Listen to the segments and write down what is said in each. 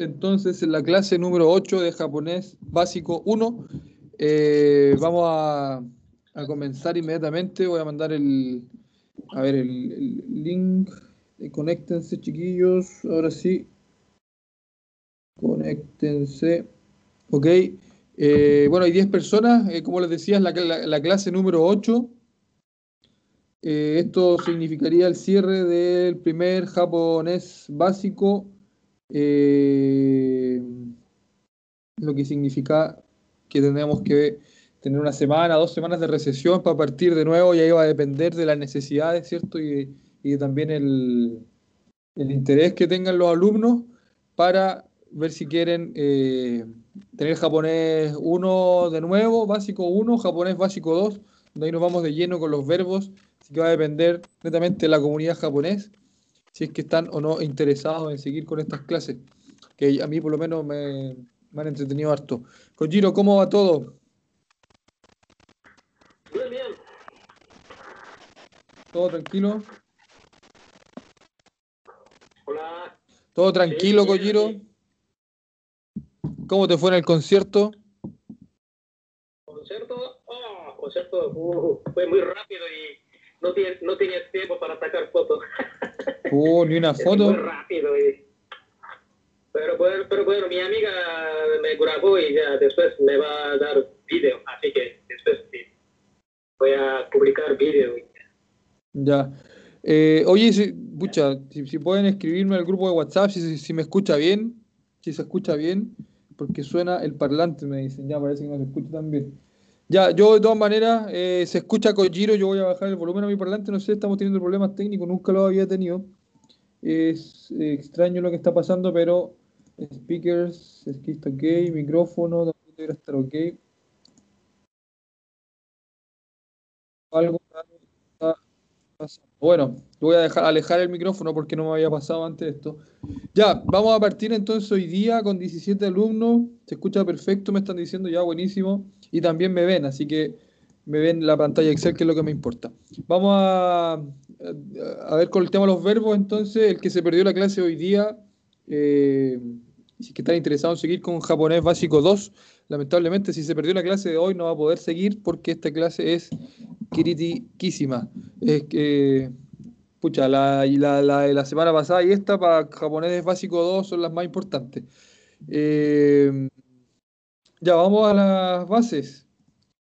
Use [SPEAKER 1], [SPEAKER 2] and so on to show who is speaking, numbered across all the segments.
[SPEAKER 1] entonces en la clase número 8 de japonés básico 1. Eh, vamos a, comenzar inmediatamente. Voy a mandar el, a ver, el, link. Conéctense, chiquillos. Ahora sí. Conéctense. Ok. Eh, bueno, hay 10 personas. Eh, como les decía, es la, la, la clase número 8. Eh, esto significaría el cierre del primer japonés básico, eh, lo que significa que tenemos que tener una semana, dos semanas de recesión para partir de nuevo, ya iba a depender de las necesidades, ¿cierto? Y, y también el, interés que tengan los alumnos para ver si quieren eh, tener japonés 1 de nuevo, básico 1, japonés básico 2, donde ahí nos vamos de lleno con los verbos Así que va a depender netamente de la comunidad japonés, si es que están o no interesados en seguir con estas clases, que a mí por lo menos me, me han entretenido harto. Kojiro, ¿cómo va todo?
[SPEAKER 2] Bien, bien.
[SPEAKER 1] ¿Todo tranquilo?
[SPEAKER 2] Hola.
[SPEAKER 1] ¿Todo tranquilo, Kojiro?
[SPEAKER 2] sí.
[SPEAKER 1] ¿Cómo te fue en el concierto?
[SPEAKER 2] Concierto, oh, concierto uh, fue muy rápido y no, tiene, no tenía tiempo para sacar fotos.
[SPEAKER 1] Uh, ni una foto.
[SPEAKER 2] Muy rápido. Y... Pero, bueno, pero bueno, mi amiga me grabó y ya después me va a dar vídeo, así que después sí, voy a publicar vídeo.
[SPEAKER 1] Ya. Eh, oye, si, pucha, si, si pueden escribirme al grupo de WhatsApp, si, si, si me escucha bien, si se escucha bien, porque suena el parlante, me dicen, ya parece que no se escucha tan bien. Ya, yo de todas maneras, eh, se escucha Kojiro, yo voy a bajar el volumen a mi parlante, no sé, estamos teniendo problemas técnicos, nunca lo había tenido. Es eh, extraño lo que está pasando, pero speakers, es que está ok, micrófono, también debería estar ok. Algo está pasando. Bueno, voy a dejar alejar el micrófono porque no me había pasado antes esto. Ya, vamos a partir entonces hoy día con 17 alumnos. Se escucha perfecto, me están diciendo ya, buenísimo. Y también me ven, así que me ven la pantalla Excel, que es lo que me importa. Vamos a, a ver con el tema de los verbos, entonces, el que se perdió la clase hoy día, eh, si están interesados en seguir con japonés básico 2, lamentablemente si se perdió la clase de hoy no va a poder seguir porque esta clase es critiquísima. Es que, pucha, la, la, la, la semana pasada y esta para japonés básico 2 son las más importantes. Eh, ya, vamos a las bases.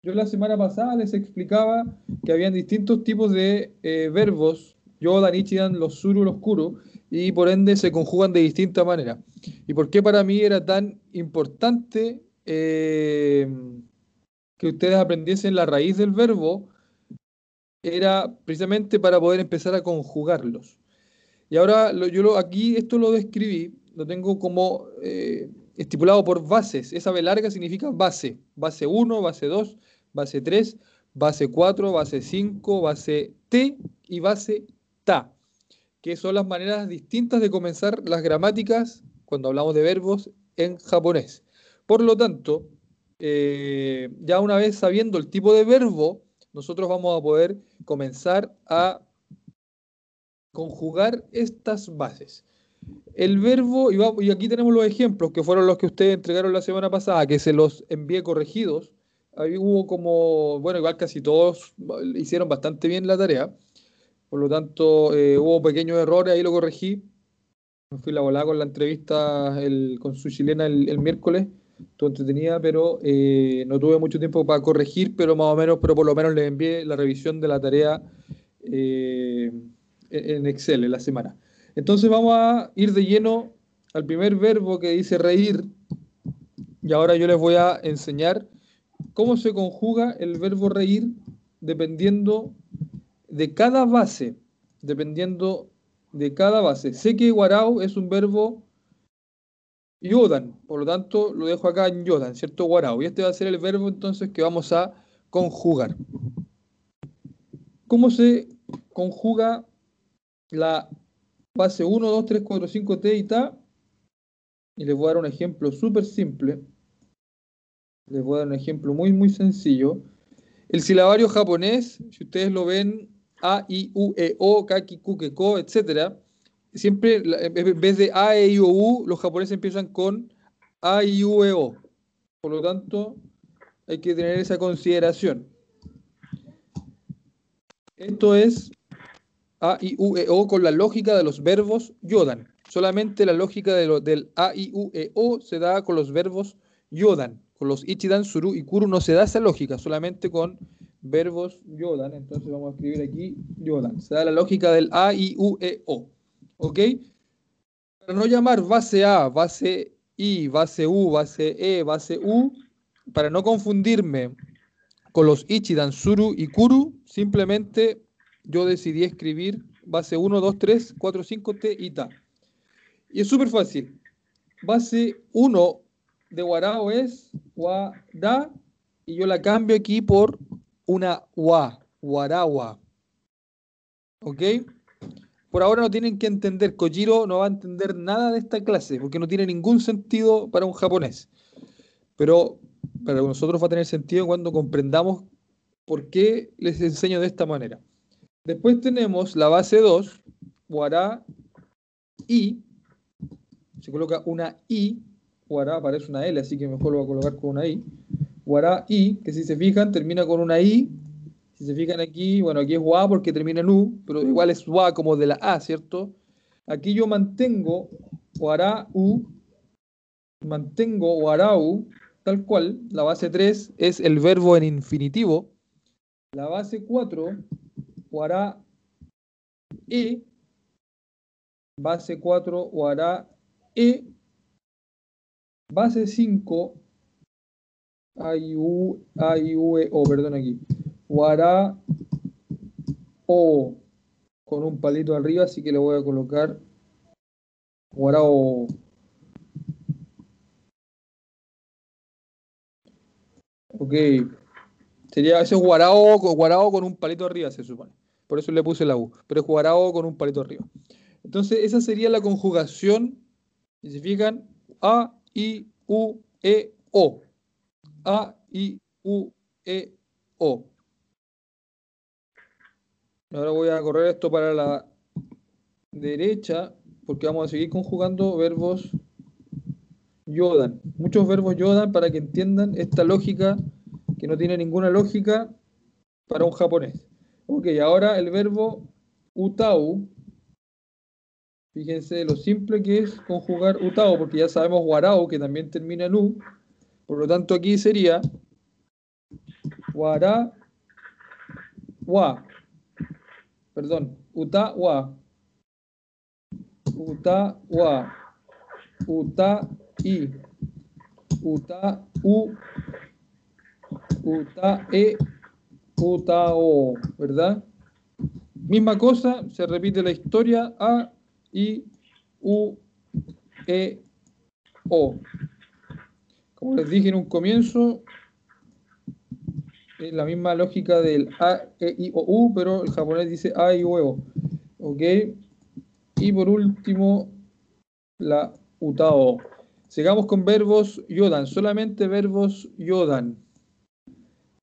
[SPEAKER 1] Yo la semana pasada les explicaba que habían distintos tipos de eh, verbos, yodan, ichidan, los suru, los kuru, y por ende se conjugan de distinta manera. ¿Y por qué para mí era tan importante eh, que ustedes aprendiesen la raíz del verbo? Era precisamente para poder empezar a conjugarlos. Y ahora yo lo, aquí esto lo describí, lo tengo como eh, estipulado por bases. Esa B larga significa base. Base 1, base 2, base 3, base 4, base 5, base T y base TA, que son las maneras distintas de comenzar las gramáticas cuando hablamos de verbos en japonés. Por lo tanto, eh, ya una vez sabiendo el tipo de verbo, nosotros vamos a poder comenzar a conjugar estas bases. El verbo, y, aquí tenemos los ejemplos que fueron los que ustedes entregaron la semana pasada, que se los envié corregidos. Ahí hubo como, bueno, igual casi todos hicieron bastante bien la tarea. Por lo tanto, eh, hubo pequeños errores, ahí lo corregí. Me fui la volada con la entrevista con su chilena el, el miércoles. Estuvo entretenida, pero eh, no tuve mucho tiempo para corregir, pero más o menos, pero por lo menos les envié la revisión de la tarea eh, en Excel en la semana. Entonces vamos a ir de lleno al primer verbo que dice reír. Y ahora yo les voy a enseñar cómo se conjuga el verbo reír dependiendo de cada base. Dependiendo de cada base. Sé que guarau es un verbo yodan, por lo tanto lo dejo acá en yodan, ¿cierto? Guarau. Y este va a ser el verbo entonces que vamos a conjugar. ¿Cómo se conjuga la base 1, 2, 3, 4, 5, T y Ta. Y les voy a dar un ejemplo súper simple. Les voy a dar un ejemplo muy, muy sencillo. El silabario japonés, si ustedes lo ven, A, I, U, E, O, Kaki, Ku, Ke, Ko, etc., siempre, en vez de A, E, I, O, U, los japoneses empiezan con A, I, U, E, O. Por lo tanto, hay que tener esa consideración. Esto es A, I, U, E, O con la lógica de los verbos yodan. Solamente la lógica de del A, I, U, E, O se da con los verbos yodan. Con los ichidan, suru y kuru no se da esa lógica, solamente con verbos yodan. Entonces vamos a escribir aquí yodan. Se da la lógica del A, I, U, E, O. ¿Ok? Para no llamar base A, base I, base U, base E, base U, para no confundirme con los ichidan, suru y kuru, simplemente yo decidí escribir base 1, 2, 3, 4, 5, T y Ta. Y es súper fácil. Base 1 de Warao es da y yo la cambio aquí por una Wa, Warawa. ¿Ok? Por ahora no tienen que entender, Kojiro no va a entender nada de esta clase porque no tiene ningún sentido para un japonés. Pero para nosotros va a tener sentido cuando comprendamos por qué les enseño de esta manera. Después tenemos la base 2, Wara I. Se coloca una I Guará aparece una L, así que mejor lo voy a colocar con una I. Guará I, que si se fijan termina con una I. Si se fijan aquí, bueno, aquí es Wa porque termina en U, pero igual es Wa como de la A, ¿cierto? Aquí yo mantengo Guará U, mantengo Guará U, tal cual. La base 3 es el verbo en infinitivo. La base 4, Guará E. Base 4, Guará E Base 5, AIU, e, O, perdón aquí. Guará O con un palito arriba, así que le voy a colocar Guará O. Ok. Sería ese guarao, guarao con un palito arriba, se supone. Por eso le puse la U. Pero es guarao con un palito arriba. Entonces, esa sería la conjugación. Si se fijan, A, I, U, E, O. A, I, U, E, O. Ahora voy a correr esto para la derecha porque vamos a seguir conjugando verbos yodan. Muchos verbos yodan para que entiendan esta lógica que no tiene ninguna lógica para un japonés. Ok, ahora el verbo utau Fíjense lo simple que es conjugar utao, porque ya sabemos guarao, que también termina en u. Por lo tanto, aquí sería guara, wa. Perdón, uta, wa. Uta, wa. Uta, i. Uta, u. Uta, e. Uta, o. ¿Verdad? Misma cosa, se repite la historia a I, U, E, O. Como les dije en un comienzo, es la misma lógica del A, E, I, O, U, pero el japonés dice A, I, U, E, O. ¿Ok? Y por último, la Utao. Sigamos con verbos yodan, solamente verbos yodan.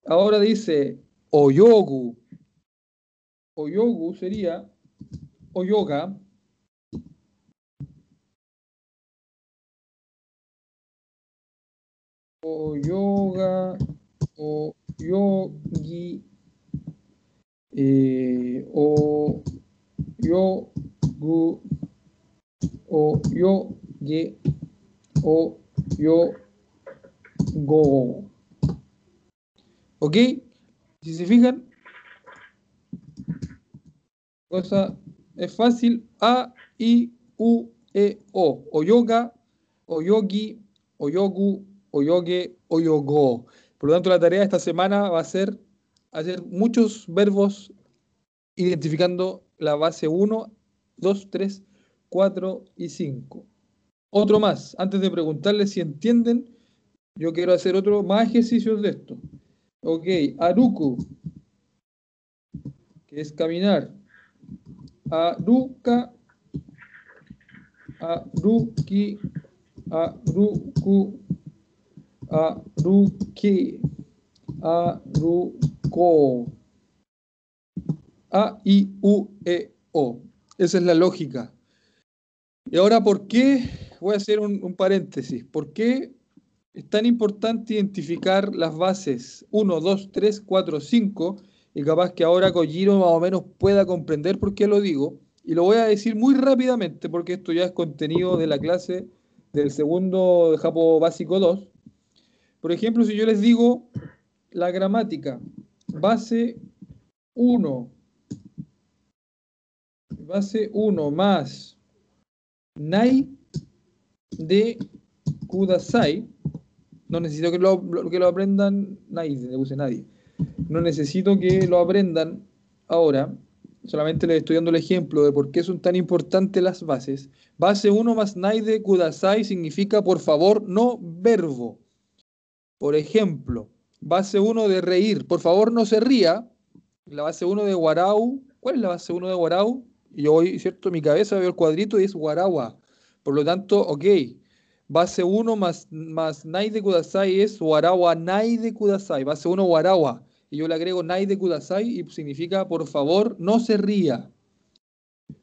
[SPEAKER 1] Ahora dice oyogu. Oyogu sería oyoga, o yoga, o yogi, eh, o yogu, o yoge, o yogo. ¿Ok? Si se fijan, cosa es fácil. A, I, U, E, O. O yoga, o yogi, o. Por lo tanto, la tarea de esta semana va a ser hacer muchos verbos identificando la base 1, 2, 3, 4 y 5. Otro más, antes de preguntarles si entienden, yo quiero hacer otro más ejercicios de esto. Ok, aruku, que es caminar. Aruka, aruki, aruku, aruki, aruko. A, I, U, E, O. Esa es la lógica. Y ahora, ¿por qué? Voy a hacer un, un paréntesis. ¿Por qué es tan importante identificar las bases 1, 2, 3, 4, 5 y capaz que ahora Kojiro más o menos pueda comprender por qué lo digo. Y lo voy a decir muy rápidamente porque esto ya es contenido de la clase del segundo de Japo Básico 2. Por ejemplo, si yo les digo la gramática, base 1, base 1 más nai de kudasai, no necesito que lo, que lo aprendan nadie, le puse nadie. No necesito que lo aprendan ahora. Solamente les estoy dando el ejemplo de por qué son tan importantes las bases. Base 1 más naide kudasai significa por favor, no verbo. Por ejemplo, base 1 de reír, por favor no se ría. La base 1 de guarau, ¿cuál es la base 1 de guarau? Yo voy, ¿cierto? Mi cabeza veo el cuadrito y es guarawa. Por lo tanto, ok, Base 1 más, más Nai de Kudasai es Warawa Nai de Kudasai. Base 1 Warawa. Y yo le agrego Nai de Kudasai y significa por favor no se ría.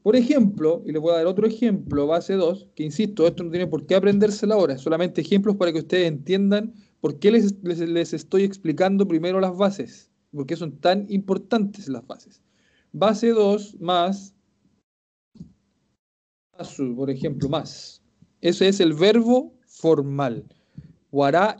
[SPEAKER 1] Por ejemplo, y les voy a dar otro ejemplo, base 2, que insisto, esto no tiene por qué aprendérselo ahora, solamente ejemplos para que ustedes entiendan por qué les, les, les estoy explicando primero las bases, por qué son tan importantes las bases. Base 2 más, por ejemplo, más. Ese es el verbo formal.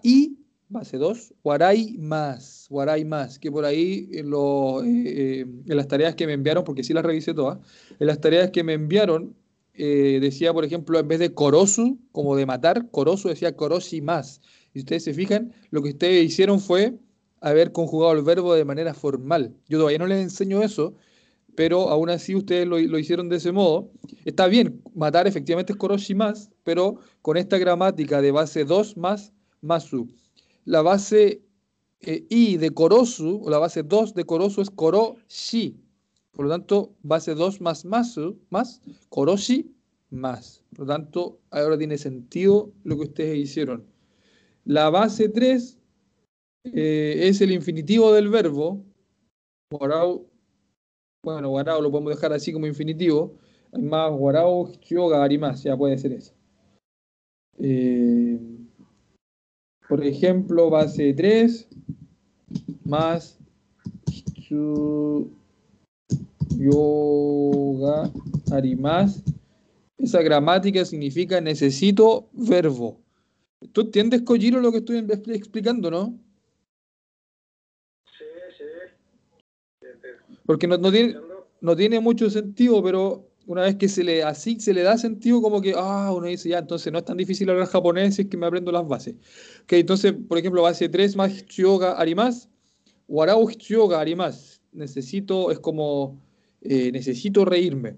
[SPEAKER 1] y base 2, guaray más, guaray más, que por ahí en, lo, eh, eh, en, las tareas que me enviaron, porque sí las revisé todas, en las tareas que me enviaron, eh, decía, por ejemplo, en vez de corosu, como de matar, corosu decía corosi más. Y ustedes se fijan, lo que ustedes hicieron fue haber conjugado el verbo de manera formal. Yo todavía no les enseño eso, pero aún así ustedes lo, hicieron de ese modo. Está bien, matar efectivamente es koroshi más, pero con esta gramática de base 2 más masu. La base eh, i de korosu, o la base 2 de korosu es koroshi. Por lo tanto, base 2 más masu, más koroshi más. Por lo tanto, ahora tiene sentido lo que ustedes hicieron. La base 3 eh, es el infinitivo del verbo. Bueno, Guarao lo podemos dejar así como infinitivo. Más Guarao, Yoga, más, ya puede ser eso. Eh, por ejemplo, base 3 más yoga, arimas. Esa gramática significa necesito verbo. ¿Tú entiendes, Kojiro, lo que estoy explicando, no? Porque no, tiene, no tiene mucho sentido, pero una vez que se le así se le da sentido como que ah uno dice ya entonces no es tan difícil hablar japonés si es que me aprendo las bases. Que entonces por ejemplo base 3 más yoga arimas warau yoga arimas necesito es como eh, necesito reírme.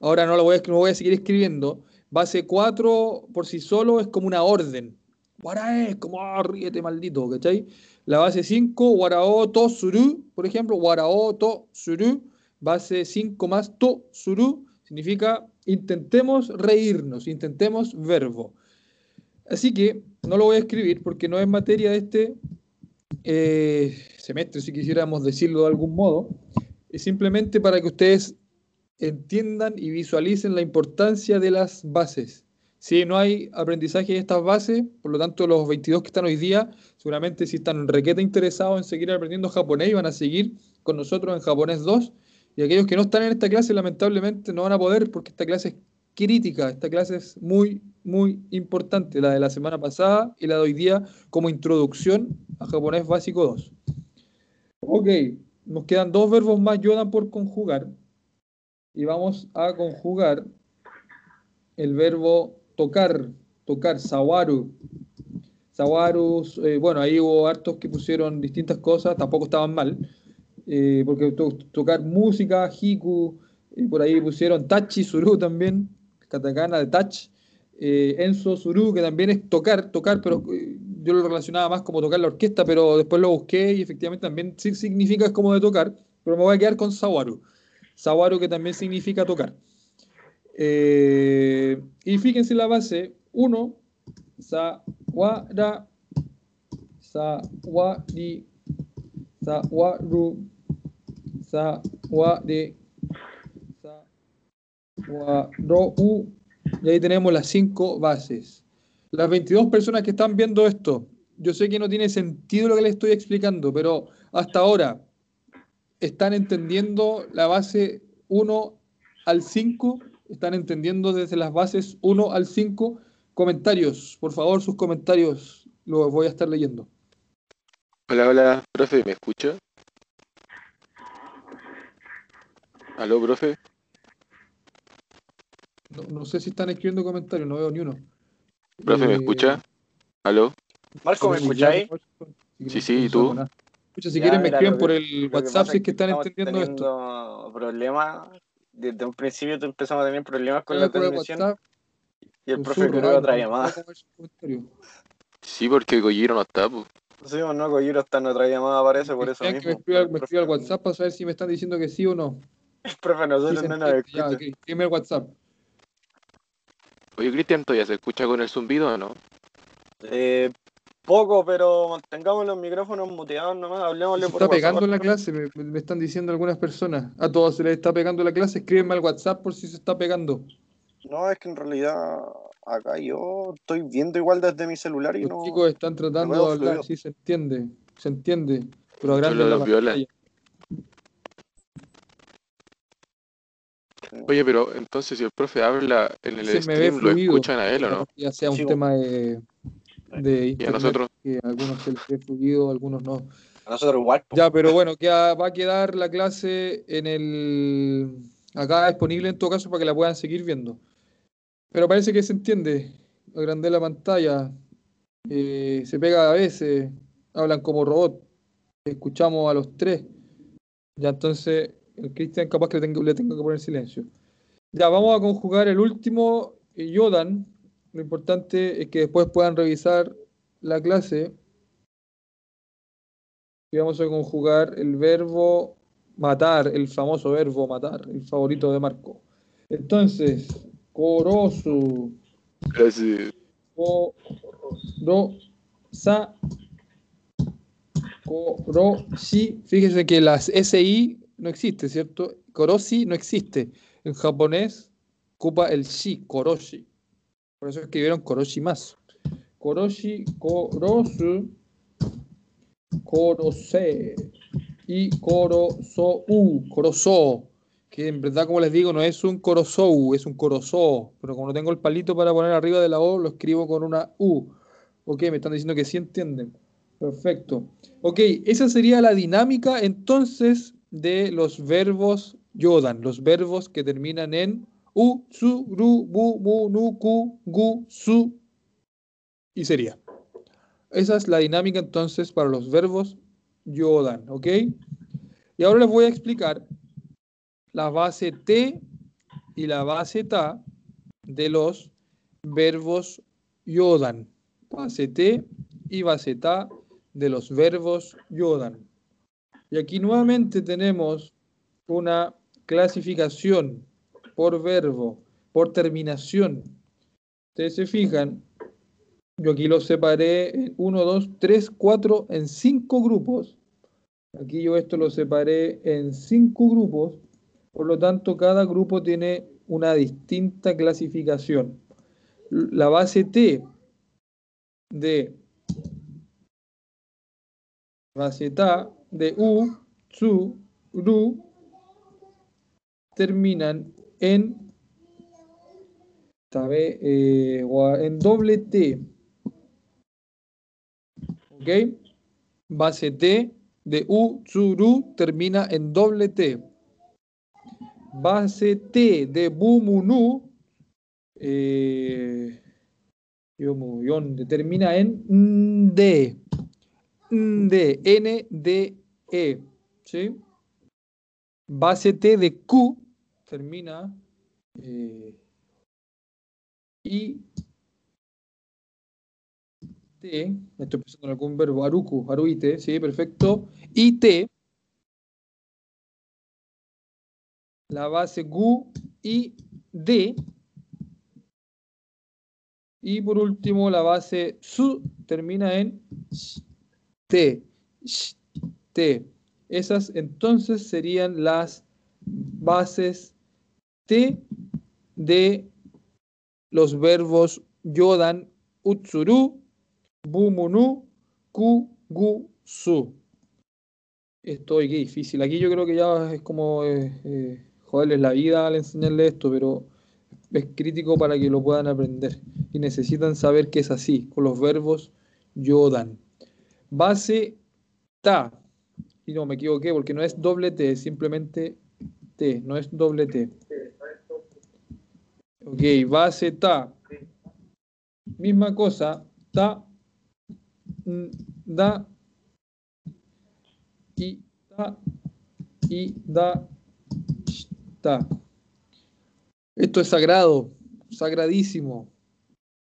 [SPEAKER 1] Ahora no lo voy a, no voy a seguir escribiendo. Base 4 por sí solo es como una orden. Wara es como ah, ríete maldito ¿cachai? La base 5, warao to suru, por ejemplo, warao to suru, base 5 más to suru, significa intentemos reírnos, intentemos verbo. Así que no lo voy a escribir porque no es materia de este eh, semestre, si quisiéramos decirlo de algún modo. Es simplemente para que ustedes entiendan y visualicen la importancia de las bases. Si no hay aprendizaje de estas bases, por lo tanto los 22 que están hoy día, seguramente si están requeta interesados en seguir aprendiendo japonés, van a seguir con nosotros en japonés 2. Y aquellos que no están en esta clase, lamentablemente no van a poder porque esta clase es crítica, esta clase es muy, muy importante, la de la semana pasada y la de hoy día como introducción a japonés básico 2. Ok, nos quedan dos verbos más yodan por conjugar y vamos a conjugar el verbo tocar, tocar, sawaru. Sawaru, eh, bueno, ahí hubo hartos que pusieron distintas cosas, tampoco estaban mal, eh, porque tocar música, hiku, eh, por ahí pusieron tachi, suru también, katakana de tach, enso, suru, que también es tocar, tocar, pero yo lo relacionaba más como tocar la orquesta, pero después lo busqué y efectivamente también significa como de tocar, pero me voy a quedar con sawaru. Sawaru que también significa tocar. Eh, y fíjense la base 1, sa, wa, ra, sa, wa, ri, sa, wa, ru, sa, wa, de, sa, wa, ro, u, Y ahí tenemos las cinco bases. Las 22 personas que están viendo esto, yo sé que no tiene sentido lo que les estoy explicando, pero hasta ahora, ¿están entendiendo la base 1 al 5? ¿Están entendiendo desde las bases 1 al 5? Comentarios, por favor, sus comentarios los voy a estar leyendo.
[SPEAKER 3] Hola, hola, profe, ¿me escucha? ¿Aló, profe?
[SPEAKER 1] No, no sé si están escribiendo comentarios, no veo ni uno.
[SPEAKER 3] ¿Profe, me
[SPEAKER 1] Eh,
[SPEAKER 3] escucha? ¿Aló?
[SPEAKER 4] Marco, ¿me escucháis?
[SPEAKER 3] Sí, sí, ¿y tú?
[SPEAKER 1] Escucha, si
[SPEAKER 4] Ya,
[SPEAKER 1] quieren me escriben por el WhatsApp si es que están entendiendo esto.
[SPEAKER 4] problemas. Desde un principio te- empezamos a tener problemas con la
[SPEAKER 1] el
[SPEAKER 4] transmisión y el profe
[SPEAKER 1] ah,
[SPEAKER 4] otra llamada.
[SPEAKER 3] Sí, porque Gojiro no está, pues.
[SPEAKER 4] Sí, o no, Kojiro está en otra llamada, parece, por eso mismo.
[SPEAKER 1] me escriba,
[SPEAKER 4] El
[SPEAKER 1] al WhatsApp para saber si me están diciendo que sí o no.
[SPEAKER 4] El profe, nosotros no nos escucha.
[SPEAKER 1] Escríbeme al WhatsApp.
[SPEAKER 3] Oye, Cristian, ¿todavía se escucha con el zumbido o no?
[SPEAKER 4] Eh, poco, pero mantengamos los micrófonos muteados nomás,
[SPEAKER 1] Se
[SPEAKER 4] hablemosle por
[SPEAKER 1] está
[SPEAKER 4] WhatsApp.
[SPEAKER 1] pegando en la clase, me, me están diciendo algunas personas. A todos se les está pegando la clase, escríbeme al WhatsApp por si se está pegando.
[SPEAKER 4] No, es que en realidad acá yo estoy viendo igual desde mi celular y
[SPEAKER 1] Los
[SPEAKER 4] no.
[SPEAKER 1] chicos están tratando de hablar,
[SPEAKER 4] fluido.
[SPEAKER 1] sí se entiende, se entiende. Pero pantalla.
[SPEAKER 3] Oye, pero entonces si el profe habla en el
[SPEAKER 1] Se
[SPEAKER 3] stream, ¿lo escuchan a él o no?
[SPEAKER 1] Ya sea un
[SPEAKER 4] Sí,
[SPEAKER 1] tema de, de
[SPEAKER 3] Y a nosotros,
[SPEAKER 1] que a algunos se les ve fluido, algunos no.
[SPEAKER 4] A nosotros igual.
[SPEAKER 1] Ya, pero bueno, queda- va a quedar la clase en el acá disponible en todo caso para que la puedan seguir viendo. Pero parece que se entiende. Agrandé la pantalla. eh, se pega a veces. Hablan como robot. Escuchamos a los tres. Ya entonces el Cristian capaz que le tengo, le tengo que poner silencio. Ya, vamos a conjugar el último eh, Yodan. Lo importante es que después puedan revisar la clase. Y vamos a conjugar el verbo matar, el famoso verbo matar, el favorito de Marco. Entonces, corosu,
[SPEAKER 3] Gracias.
[SPEAKER 1] corosa, coroshi. Fíjese que las SI no existe, ¿cierto? Koroshi no existe. En japonés ocupa el shi, koroshi. Por eso escribieron koroshi más. Koroshi, korosu, korose y korosou, korosou, que en verdad, como les digo, no es un korosou, es un korosou, pero como no tengo el palito para poner arriba de la O, lo escribo con una U. Ok, me están diciendo que sí entienden. Perfecto. Ok, esa sería la dinámica entonces de los verbos yodan, los verbos que terminan en u, su, ru, bu, bu, nu, ku, gu, su y sería. Esa es la dinámica entonces para los verbos yodan, ¿ok? Y ahora les voy a explicar la base T y la base ta de los verbos yodan. Base T y base ta de los verbos yodan. Y aquí nuevamente tenemos una clasificación por verbo, por terminación. Ustedes se fijan, yo aquí los separé en 1, 2, 3, 4, en 5 grupos. Aquí yo esto lo separé en 5 grupos. Por lo tanto, cada grupo tiene una distinta clasificación. La base T de base ta de u, su, ru terminan en eh, en doble T. ¿Ok? Base T de U, su, ru termina en doble T. Base T de Bu, mu, nu eh, termina en D. D, N, D, E. ¿Sí? Base T de Q termina eh, I, T, estoy pensando en algún verbo, aruku, aruite, sí, perfecto. Y T, la base gu y D. Y por último, la base su termina en sh, T, T. Esas entonces serían las bases De los verbos yodan, utsuru, bumunu, ku, gu, su. Es difícil. Aquí yo creo que ya es como eh, eh, joderles la vida al enseñarles esto, pero es crítico para que lo puedan aprender. Y necesitan saber que es así, con los verbos yodan. Base ta. Y no, me equivoqué porque no es doble T, es simplemente T, no es doble T. Ok, base ta. Misma cosa, ta, da, y ta, y da, ta. Esto es sagrado, sagradísimo.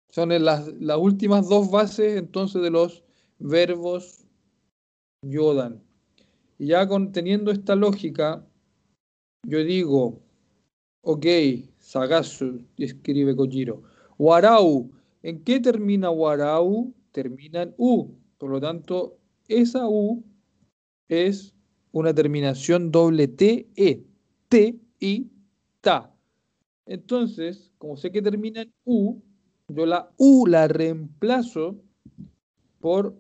[SPEAKER 1] Son las, las últimas dos bases entonces de los verbos yodan. Y ya con, teniendo esta lógica, yo digo, ok, Sagasu, escribe Kojiro. Warau, ¿en qué termina Warau? Termina en U. Por lo tanto, esa U es una terminación doble T, E, T y ta. Entonces, como sé que termina en U, yo la U la reemplazo por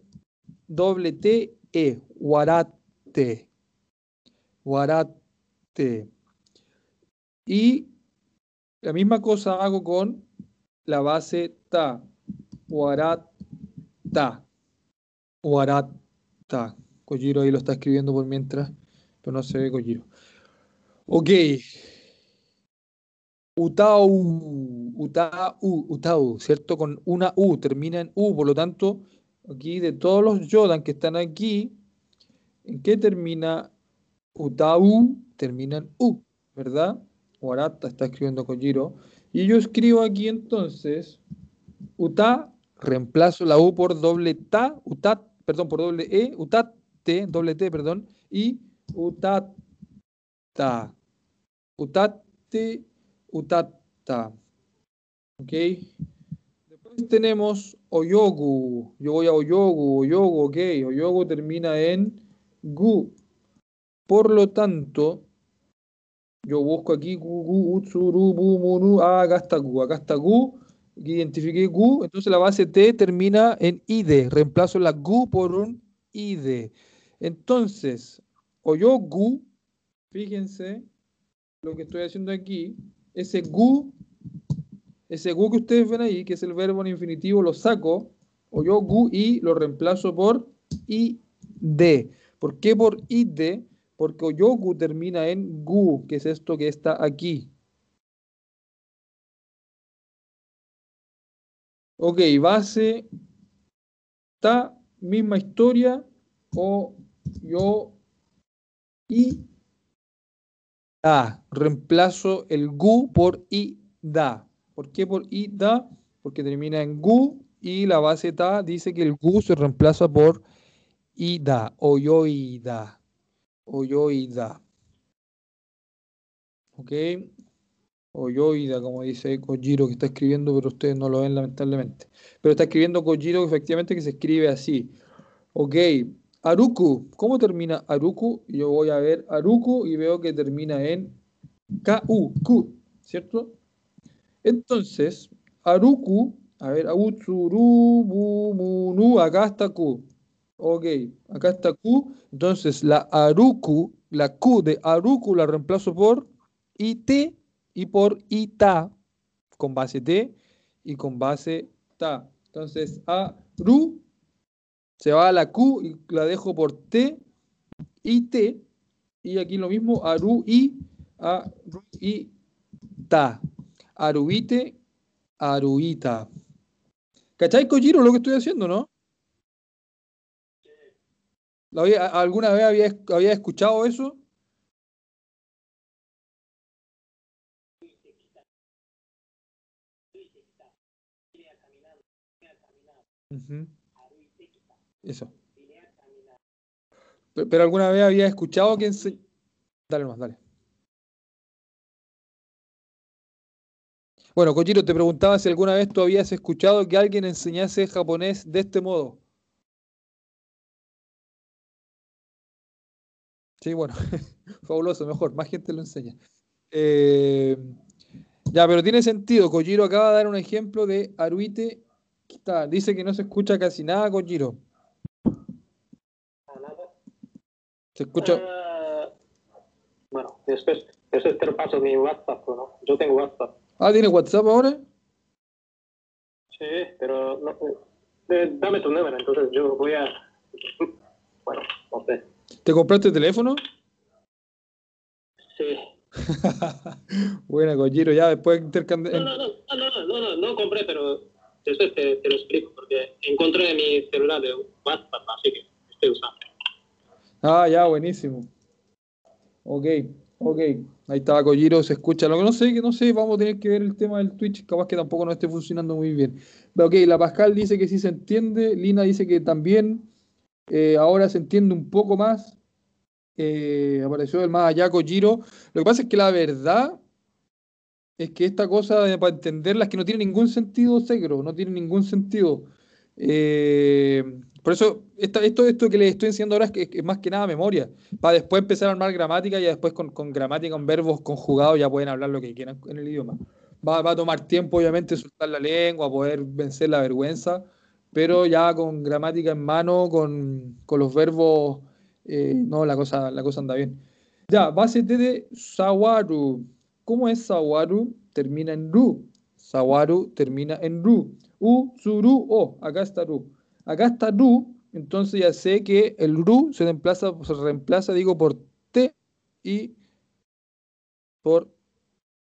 [SPEAKER 1] doble T, E, Warate. Warate. Y la misma cosa hago con la base ta. Warata. Warata. Kojiro ahí lo está escribiendo por mientras, pero no se ve Kojiro. Ok. Utau, utau, utau, ¿cierto? Con una U, termina en U, por lo tanto, aquí de todos los Yodan que están aquí, ¿en qué termina Utau? Termina en U, ¿verdad? Warata está escribiendo Kojiro. Y yo escribo aquí entonces, Uta, reemplazo la U por doble ta, utat, perdón, por doble E, utate, doble T, perdón, y utata. Utate, utata. ¿Ok? Después tenemos Oyogu. Yo voy a Oyogu, Oyogu, ok. Oyogu termina en Gu. Por lo tanto, yo busco aquí Gu, Gu, Utsuru, Bu, Munu. Ah, acá está Gu, acá está Gu. Identifiqué Gu. Entonces la base T termina en IDE. Reemplazo la Gu por un IDE. Entonces, Oyogu, fíjense lo que estoy haciendo aquí. Ese Gu, ese Gu que ustedes ven ahí, que es el verbo en infinitivo, lo saco. Oyogu y lo reemplazo por ID. ¿Por qué por ID? Porque Oyogu termina en Gu, que es esto que está aquí. Ok, base, ta, misma historia, o yo y da. Reemplazo el gu por i da. ¿Por qué por i da? Porque termina en gu y la base ta dice que el gu se reemplaza por i da o yo y da. O yo y da. ¿Ok? O yo y da, como dice Kojiro que está escribiendo, pero ustedes no lo ven lamentablemente. Pero está escribiendo Kojiro efectivamente que se escribe así. Ok, Aruku, ¿cómo termina Aruku? Yo voy a ver Aruku y veo que termina en K-U, Q, ¿cierto? Entonces, Aruku, a ver, Autsuru, Munu, acá está Q. Ok, acá está Q. Entonces, la Aruku, la Q de Aruku la reemplazo por IT y por ITA, con base T y con base TA. Entonces, Aru se va a la Q y la dejo por T y T. Y aquí lo mismo, Aru y Aru y Ta. Aruite, Aruita. ¿Cachai, Kojiro, lo que estoy haciendo, no? ¿Lo había- ¿Alguna vez había, había escuchado eso? Eso. Pe- Pero alguna vez había escuchado que ense- Dale más, dale. Bueno, Kojiro, te preguntaba si alguna vez tú habías escuchado que alguien enseñase japonés de este modo. Sí, bueno, fabuloso, mejor, más gente lo enseña. Eh, Ya, pero tiene sentido. Kojiro acaba de dar un ejemplo de Aruite. Está. Dice que no se escucha casi nada, Kojiro. Se escucha.
[SPEAKER 2] Ah, bueno, después, después te lo paso mi WhatsApp, ¿no? Yo tengo WhatsApp.
[SPEAKER 1] Ah, ¿tiene WhatsApp ahora?
[SPEAKER 2] Sí, pero no, eh, dame tu número, entonces yo voy a... Bueno, no sé.
[SPEAKER 1] ¿Te compraste teléfono?
[SPEAKER 2] Sí.
[SPEAKER 1] Buena, Kojiro. Ya después intercambiar.
[SPEAKER 2] No, no, no, no, no, no, no, no compré, pero después te, te lo explico, porque encontré mi celular de WhatsApp, así que estoy usando.
[SPEAKER 1] Ah, ya, buenísimo. Ok, ok. Ahí estaba Kojiro, se escucha. Lo que no sé, que no sé, vamos a tener que ver el tema del Twitch, capaz que tampoco no esté funcionando muy bien. Pero, Ok, la Pascal dice que sí se entiende, Lina dice que también, eh, ahora se entiende un poco más. Eh, apareció el más allá Kojiro. Lo que pasa es que la verdad es que esta cosa, para entenderla, es que no tiene ningún sentido, Segro, no tiene ningún sentido. Eh, por eso, esta- esto, esto que les estoy enseñando ahora es, que, es más que nada memoria, para después empezar a armar gramática y después con, con gramática, con verbos conjugados, ya pueden hablar lo que quieran en el idioma. Va, va a tomar tiempo, obviamente, soltar la lengua, poder vencer la vergüenza, pero ya con gramática en mano, con, con los verbos, eh, no, la cosa, la cosa anda bien. Ya, base de Sawaru. ¿Cómo es Sawaru? Termina en Ru. Sawaru termina en Ru. U, Suru, O. Acá está Ru. Acá está Ru. Entonces ya sé que el Ru se reemplaza, se reemplaza, digo, por T y por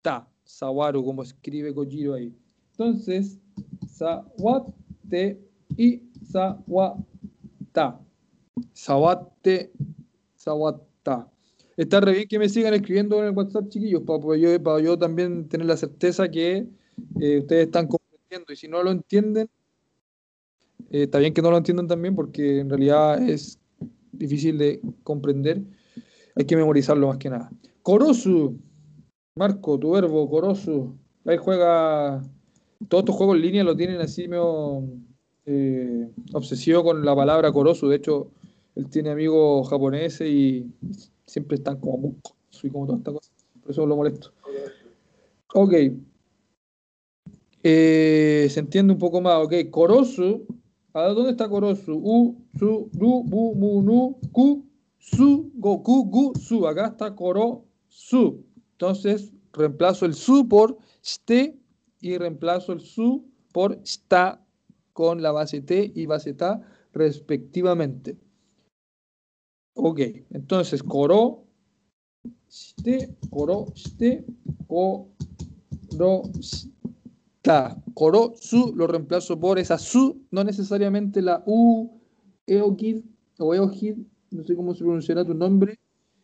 [SPEAKER 1] Ta. Sawaru, como escribe Kojiro ahí. Entonces, Sawate y Sawata. Sawate, Sawata. Está re bien que me sigan escribiendo en el WhatsApp, chiquillos, para yo, también tener la certeza que eh, ustedes están comprendiendo. Y si no lo entienden, eh, está bien que no lo entiendan también, porque en realidad es difícil de comprender. Hay que memorizarlo más que nada. Korosu. Marco, tu verbo, Korosu. Ahí juega. Todos estos juegos en línea lo tienen así medio eh, obsesivo con la palabra Korosu. De hecho, él tiene amigos japoneses y siempre están como y como toda esta cosa. Por eso lo molesto. Ok. Eh, se entiende un poco más. Ok, Korosu. ¿A dónde está Korosu? U, su, ru, bu, mu, nu, ku, su, go, ku, gu, su. Acá está Korosu. Entonces, reemplazo el su por ste y reemplazo el su por sta con la base T y base ta respectivamente. Ok, entonces coro, ste, coro, ste, coro, sta. Coro, su, lo reemplazo por esa su, no necesariamente la u, eokid o eogid, no sé cómo se pronunciará tu nombre.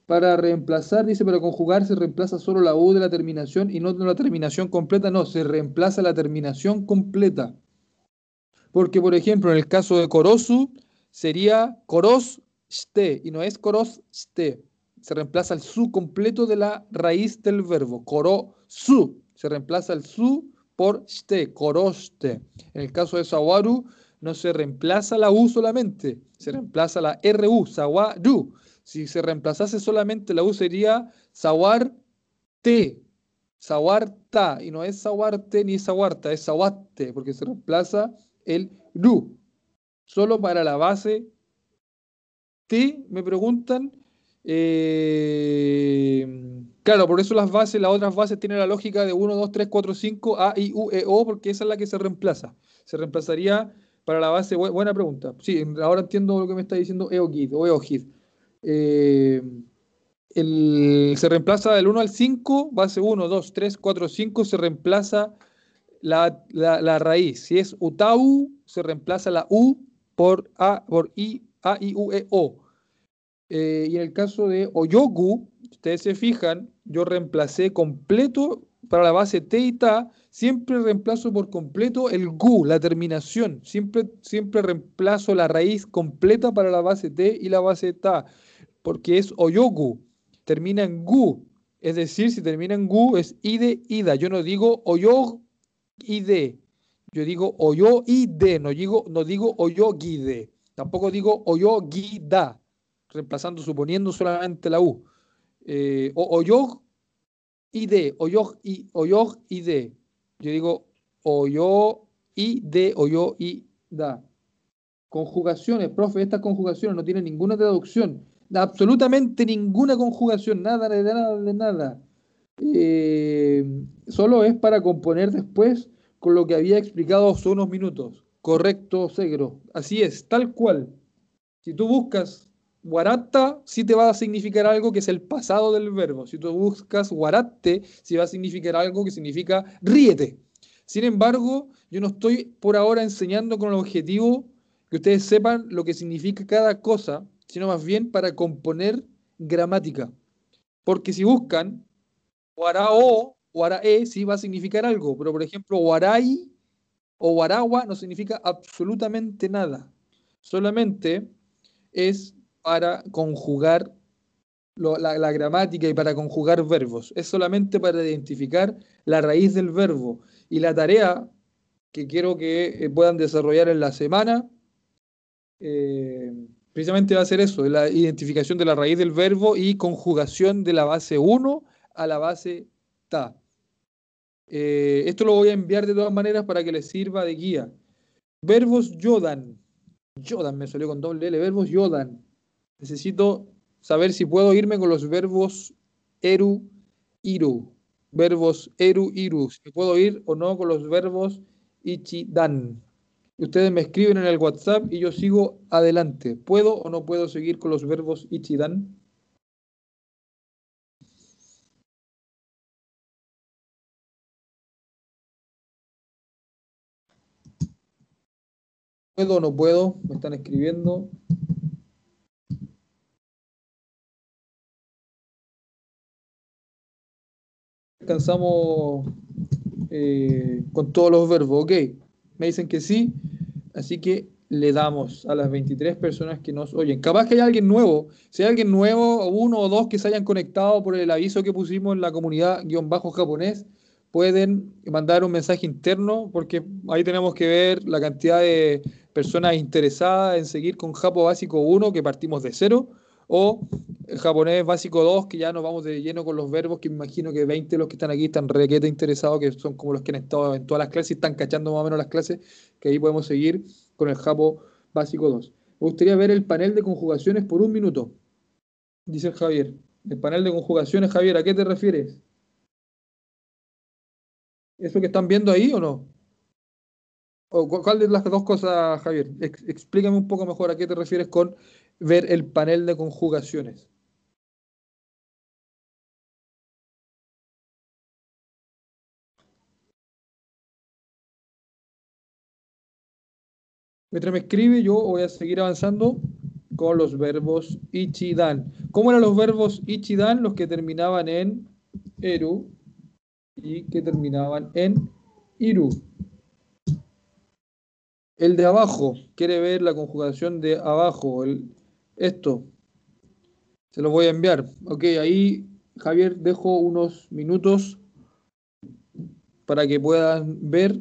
[SPEAKER 1] Para reemplazar, dice, para conjugar se reemplaza solo la U de la terminación y no la terminación completa, no, se reemplaza la terminación completa. Porque, por ejemplo, en el caso de korosu, sería koros ste y no es koros ste. Se reemplaza el su completo de la raíz del verbo, korosu. Se reemplaza el su por ste, koroste. En el caso de sawaru, no se reemplaza la U solamente, se reemplaza la RU, sawaru. Si se reemplazase solamente la U sería sawarte, sawarta, y no es sawarte ni sawarta, es sawatte, porque se reemplaza el ru. Solo para la base T, me preguntan. eh, claro, por eso las bases, las otras bases tienen la lógica de 1, 2, 3, 4, 5, A, I, U, E, O, porque esa es la que se reemplaza. Se reemplazaría para la base, bu- buena pregunta. Sí, ahora entiendo lo que me está diciendo EOGID o EOGID. Eh, el- se reemplaza del 1 al 5, base 1, 2, 3, 4, 5, se reemplaza la, la- raíz. Si es UTAU, se reemplaza la U por A, por I, A, I, U, E, O. Eh, y en el caso de Oyogu, ustedes se fijan, yo reemplacé completo para la base T y Ta, siempre reemplazo por completo el GU, la terminación. Siempre, siempre reemplazo la raíz completa para la base T y la base Ta, porque es Oyogu, termina en GU. Es decir, si termina en GU es IDE, IDA. Yo no digo Oyog, Yo digo Oyo, IDE. No digo, no digo Oyogide. Tampoco digo Oyogida, reemplazando, suponiendo solamente la U. Eh, o Oyog, ide, oyo, y, oyo, ide. Yo digo oyo, ide, oyo, y da. Conjugaciones, profe, estas conjugaciones no tienen ninguna traducción. Absolutamente ninguna conjugación, nada de nada, de nada. Eh, solo es para componer después con lo que había explicado hace unos minutos. Correcto, Segro. Así es, tal cual. Si tú buscas guarata, sí te va a significar algo que es el pasado del verbo. Si tú buscas guarate, sí va a significar algo que significa ríete. Sin embargo, yo no estoy por ahora enseñando con el objetivo que ustedes sepan lo que significa cada cosa, sino más bien para componer gramática. Porque si buscan guarao, guarae, sí va a significar algo, pero por ejemplo, guaray o guaragua no significa absolutamente nada. Solamente es para conjugar la gramática y para conjugar verbos. Es solamente para identificar la raíz del verbo. Y la tarea que quiero que eh, puedan desarrollar en la semana, eh, precisamente va a ser eso, la identificación de la raíz del verbo y conjugación de la base 1 a la base ta. Eh, esto lo voy a enviar de todas maneras para que les sirva de guía. Verbos yodan. Yodan me salió con doble L. Verbos yodan. Necesito saber si puedo irme con los verbos eru, iru. Verbos eru, iru. Si puedo ir o no con los verbos ichi, dan. Ustedes me escriben en el WhatsApp y yo sigo adelante. ¿Puedo o no puedo seguir con los verbos ichi, ¿Puedo no puedo? Me están escribiendo. Alcanzamos eh, con todos los verbos. Ok, me dicen que sí, así que le damos a las 23 personas que nos oyen. Capaz que hay alguien nuevo. Si hay alguien nuevo, uno o dos que se hayan conectado por el aviso que pusimos en la comunidad guion bajo japonés, pueden mandar un mensaje interno porque ahí tenemos que ver la cantidad de personas interesadas en seguir con Japo Básico 1, que partimos de cero, o japonés básico 2, que ya nos vamos de lleno con los verbos, que imagino que 20 de los que están aquí están requete interesados, que son como los que han estado en todas las clases y están cachando más o menos las clases, que ahí podemos seguir con el Japo básico 2. Me gustaría ver el panel de conjugaciones por un minuto, dice el Javier. El panel de conjugaciones, Javier, ¿a qué te refieres? ¿Eso que están viendo ahí o no? ¿O cu- cuál de las dos cosas, Javier? Ex- explícame un poco mejor a qué te refieres con ver el panel de conjugaciones. Mientras me escribe, yo voy a seguir avanzando con los verbos ichidan. ¿Cómo eran los verbos ichidan? Los que terminaban en eru y que terminaban en iru. El de abajo, quiere ver la conjugación de abajo, el, esto. Se lo voy a enviar. Ok, ahí, Javier, dejo unos minutos para que puedan ver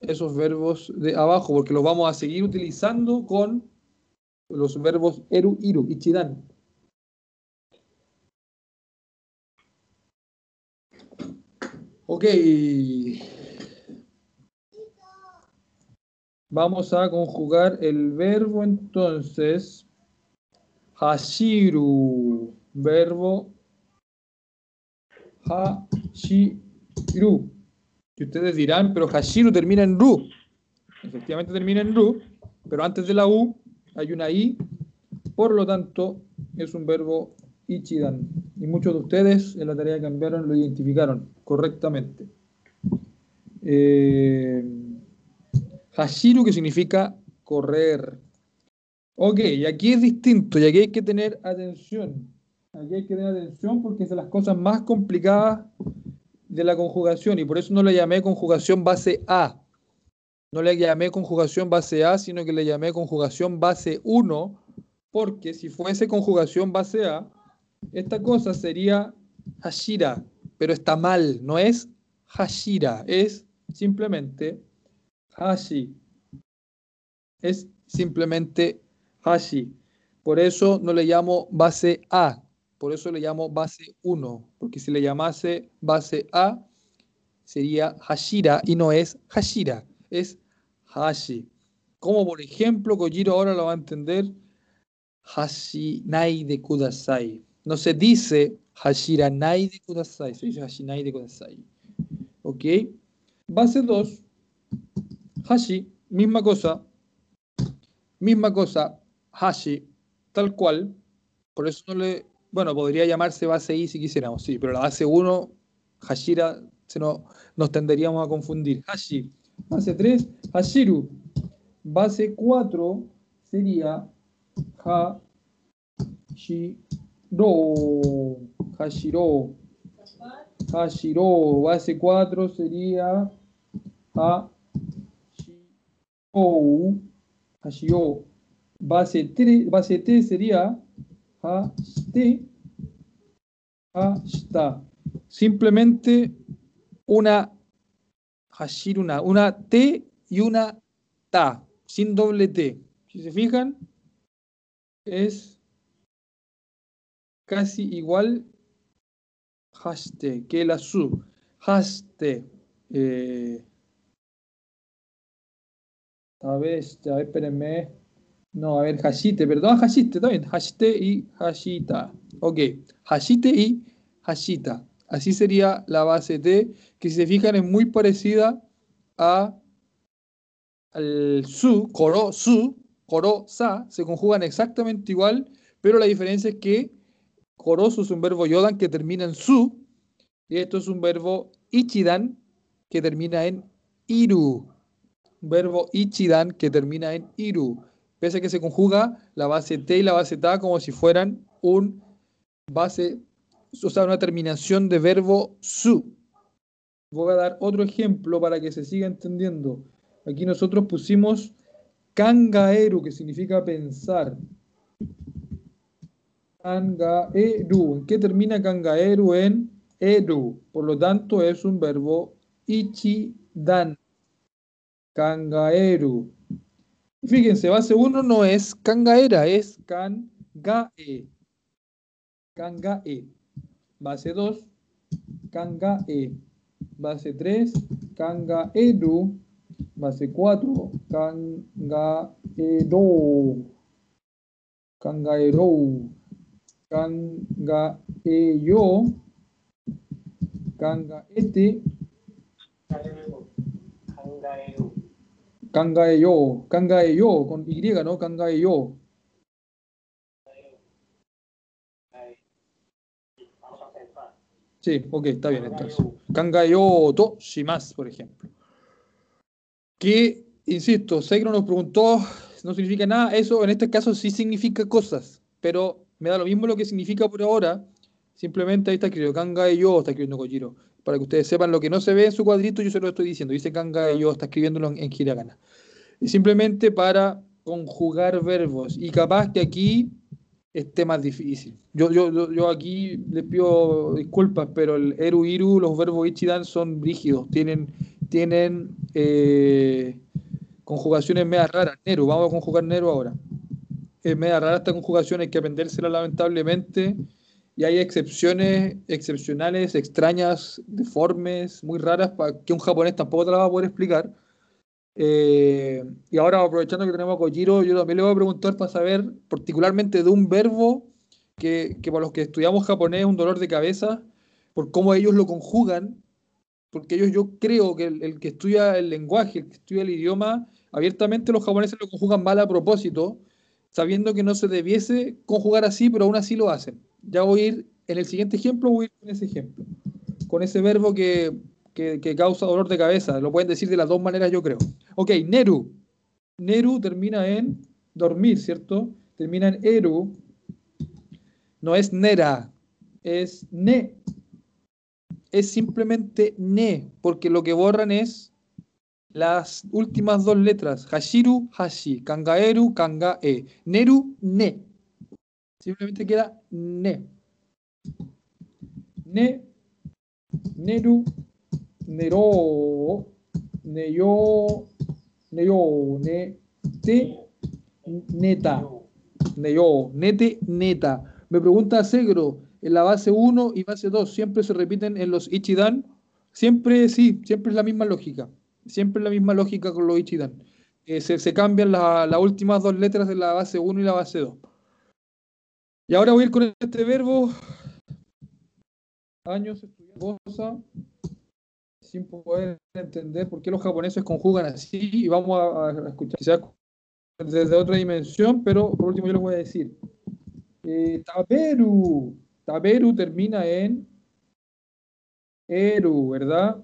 [SPEAKER 1] esos verbos de abajo, porque los vamos a seguir utilizando con los verbos eru, iru, ichidan. Ok. Vamos a conjugar el verbo entonces. Hashiru. Verbo Hashiru. Que ustedes dirán, pero Hashiru termina en Ru. Efectivamente termina en Ru, pero antes de la U hay una I. Por lo tanto, es un verbo Ichidan. Y muchos de ustedes en la tarea que enviaron lo identificaron correctamente. Eh, Hashiru, que significa correr. Ok, y aquí es distinto, y aquí hay que tener atención. Aquí hay que tener atención porque es de las cosas más complicadas de la conjugación, y por eso no le llamé conjugación base A. No le llamé conjugación base A, sino que le llamé conjugación base 1, porque si fuese conjugación base A, esta cosa sería Hashira, pero está mal, no es Hashira, es simplemente Hashi. Es simplemente Hashi. Por eso no le llamo base A, Por eso le llamo base 1, porque si le llamase base A, sería Hashira y no es Hashira, es Hashi. Como por ejemplo, Kojiro ahora lo va a entender, Hashinai de Kudasai. No se dice Hashiranai de Kudasai, se dice Hashinai de Kudasai. ¿Ok? Base 2, Hashi, misma cosa, misma cosa, Hashi, tal cual. Por eso no le. Bueno, podría llamarse base I si quisiéramos, sí, pero la base 1, Hashira, se nos, nos tenderíamos a confundir. Hashi, base 3, Hashiru. Base 4 sería Hashiro. Hashiro. Hashiro. Base 4 sería Hashiro. Hashiro. Base 3, base T sería Hashite. Hashita. Simplemente una Hashiruna, una T y una Ta, sin doble T. Si se fijan, es casi igual Hashte que la Su. Hashte. Eh, a ver, a ver, espérenme. No, a ver, Hashite, perdón, Hashite, está bien. Hashite y Hashita. Ok, Hashite y Hashita. Así sería la base T, que si se fijan es muy parecida a al su, koro, su, koro, sa, se conjugan exactamente igual, pero la diferencia es que korosu es un verbo yodan que termina en su, y esto es un verbo ichidan que termina en iru. Verbo ichidan que termina en iru. Pese a que se conjuga la base T y la base ta como si fueran un base, o sea, una terminación de verbo su. Voy a dar otro ejemplo para que se siga entendiendo. Aquí nosotros pusimos kangaeru, que significa pensar. Kangaeru. ¿En qué termina kangaeru? En eru. Por lo tanto, es un verbo ichidan. Kangaeru. Fíjense, base 1 no es kangaera, es kangae. Kangae. Base 2, kangae. Base 3, kangaeru. Base 4, kangaero. Kangaero. Kangaeyo. Kangaete. Kangaeyo. Kangaeyo. Con Y, ¿no? Kangaeyo. Sí, ok, está bien entonces. Kangaeyo to shimasu, por ejemplo. Que, insisto, Seikro nos preguntó, no significa nada. Eso en este caso sí significa cosas, pero me da lo mismo lo que significa por ahora. Simplemente ahí está escrito Kangaeyo, está escribiendo Kojiro. Para que ustedes sepan lo que no se ve en su cuadrito, yo se lo estoy diciendo. Dice Kangaeyo, está escribiéndolo en, en. Simplemente para conjugar verbos. Y capaz que aquí esté más difícil. Yo, yo, yo, aquí les pido disculpas, pero el eru, iru, los verbos ichidan son rígidos, tienen, tienen eh, conjugaciones media raras. Neru, vamos a conjugar Neru ahora. Es media rara esta conjugación, hay que aprendérsela lamentablemente. Y hay excepciones excepcionales, extrañas, deformes, muy raras, que un japonés tampoco te la va a poder explicar. Eh, y ahora, aprovechando que tenemos a Kojiro, yo también le voy a preguntar para saber, particularmente de un verbo que, que para los que estudiamos japonés es un dolor de cabeza, por cómo ellos lo conjugan, porque ellos, yo creo que el, el que estudia el lenguaje, el que estudia el idioma, abiertamente los japoneses lo conjugan mal a propósito, sabiendo que no se debiese conjugar así, pero aún así lo hacen. Ya voy a ir, en el siguiente ejemplo, voy a ir con ese ejemplo, con ese verbo que, que, causa dolor de cabeza. Lo pueden decir de las dos maneras, yo creo. Ok, Neru. Neru termina en dormir, ¿cierto? Termina en Eru. No es Nera, es Ne. Es simplemente Ne, porque lo que borran es las últimas dos letras. Hashiru, Hashi. Kangaeru, Kangae. Neru, Ne. Simplemente queda Ne. Ne. Neru, Nero, Neyo, Neyo, Nete, Neta, Neyo, Nete, Neta. Me pregunta Segro, en la base 1 y base 2 siempre se repiten en los Ichidan. Siempre, sí, siempre es la misma lógica. Siempre es la misma lógica con los Ichidan. Eh, se, se cambian la- las últimas dos letras de la base 1 y la base 2. Y ahora voy a ir con este verbo. Años estudiando cosa, sin poder entender por qué los japoneses conjugan así. Y vamos a, escuchar quizás desde otra dimensión, pero por último yo les voy a decir. Eh, taberu. Taberu termina en eru, ¿verdad?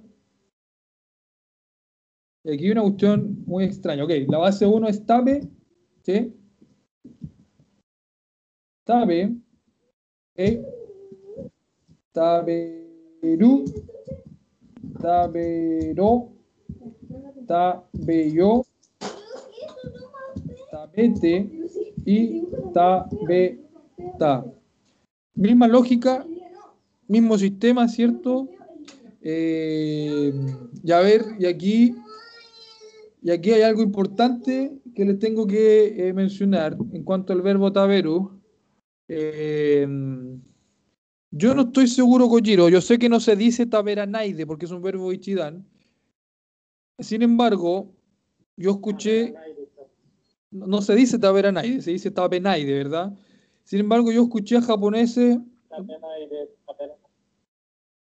[SPEAKER 1] Y aquí hay una cuestión muy extraña. Ok, la base 1 es tabe, ¿sí? Tabe, e, taberu, tabero, tabeyo, tabete y tabeta. Misma lógica, mismo sistema, ¿cierto? Eh, y a ver, y aquí, y aquí hay algo importante que les tengo que eh, mencionar en cuanto al verbo taberu. Eh, yo no estoy seguro, Kojiro. Yo sé que no se dice taberanaide porque es un verbo ichidan. Sin embargo, yo escuché. No se dice taberanaide, se dice tabenaide, ¿verdad? Sin embargo, yo escuché a japoneses.
[SPEAKER 2] Eh,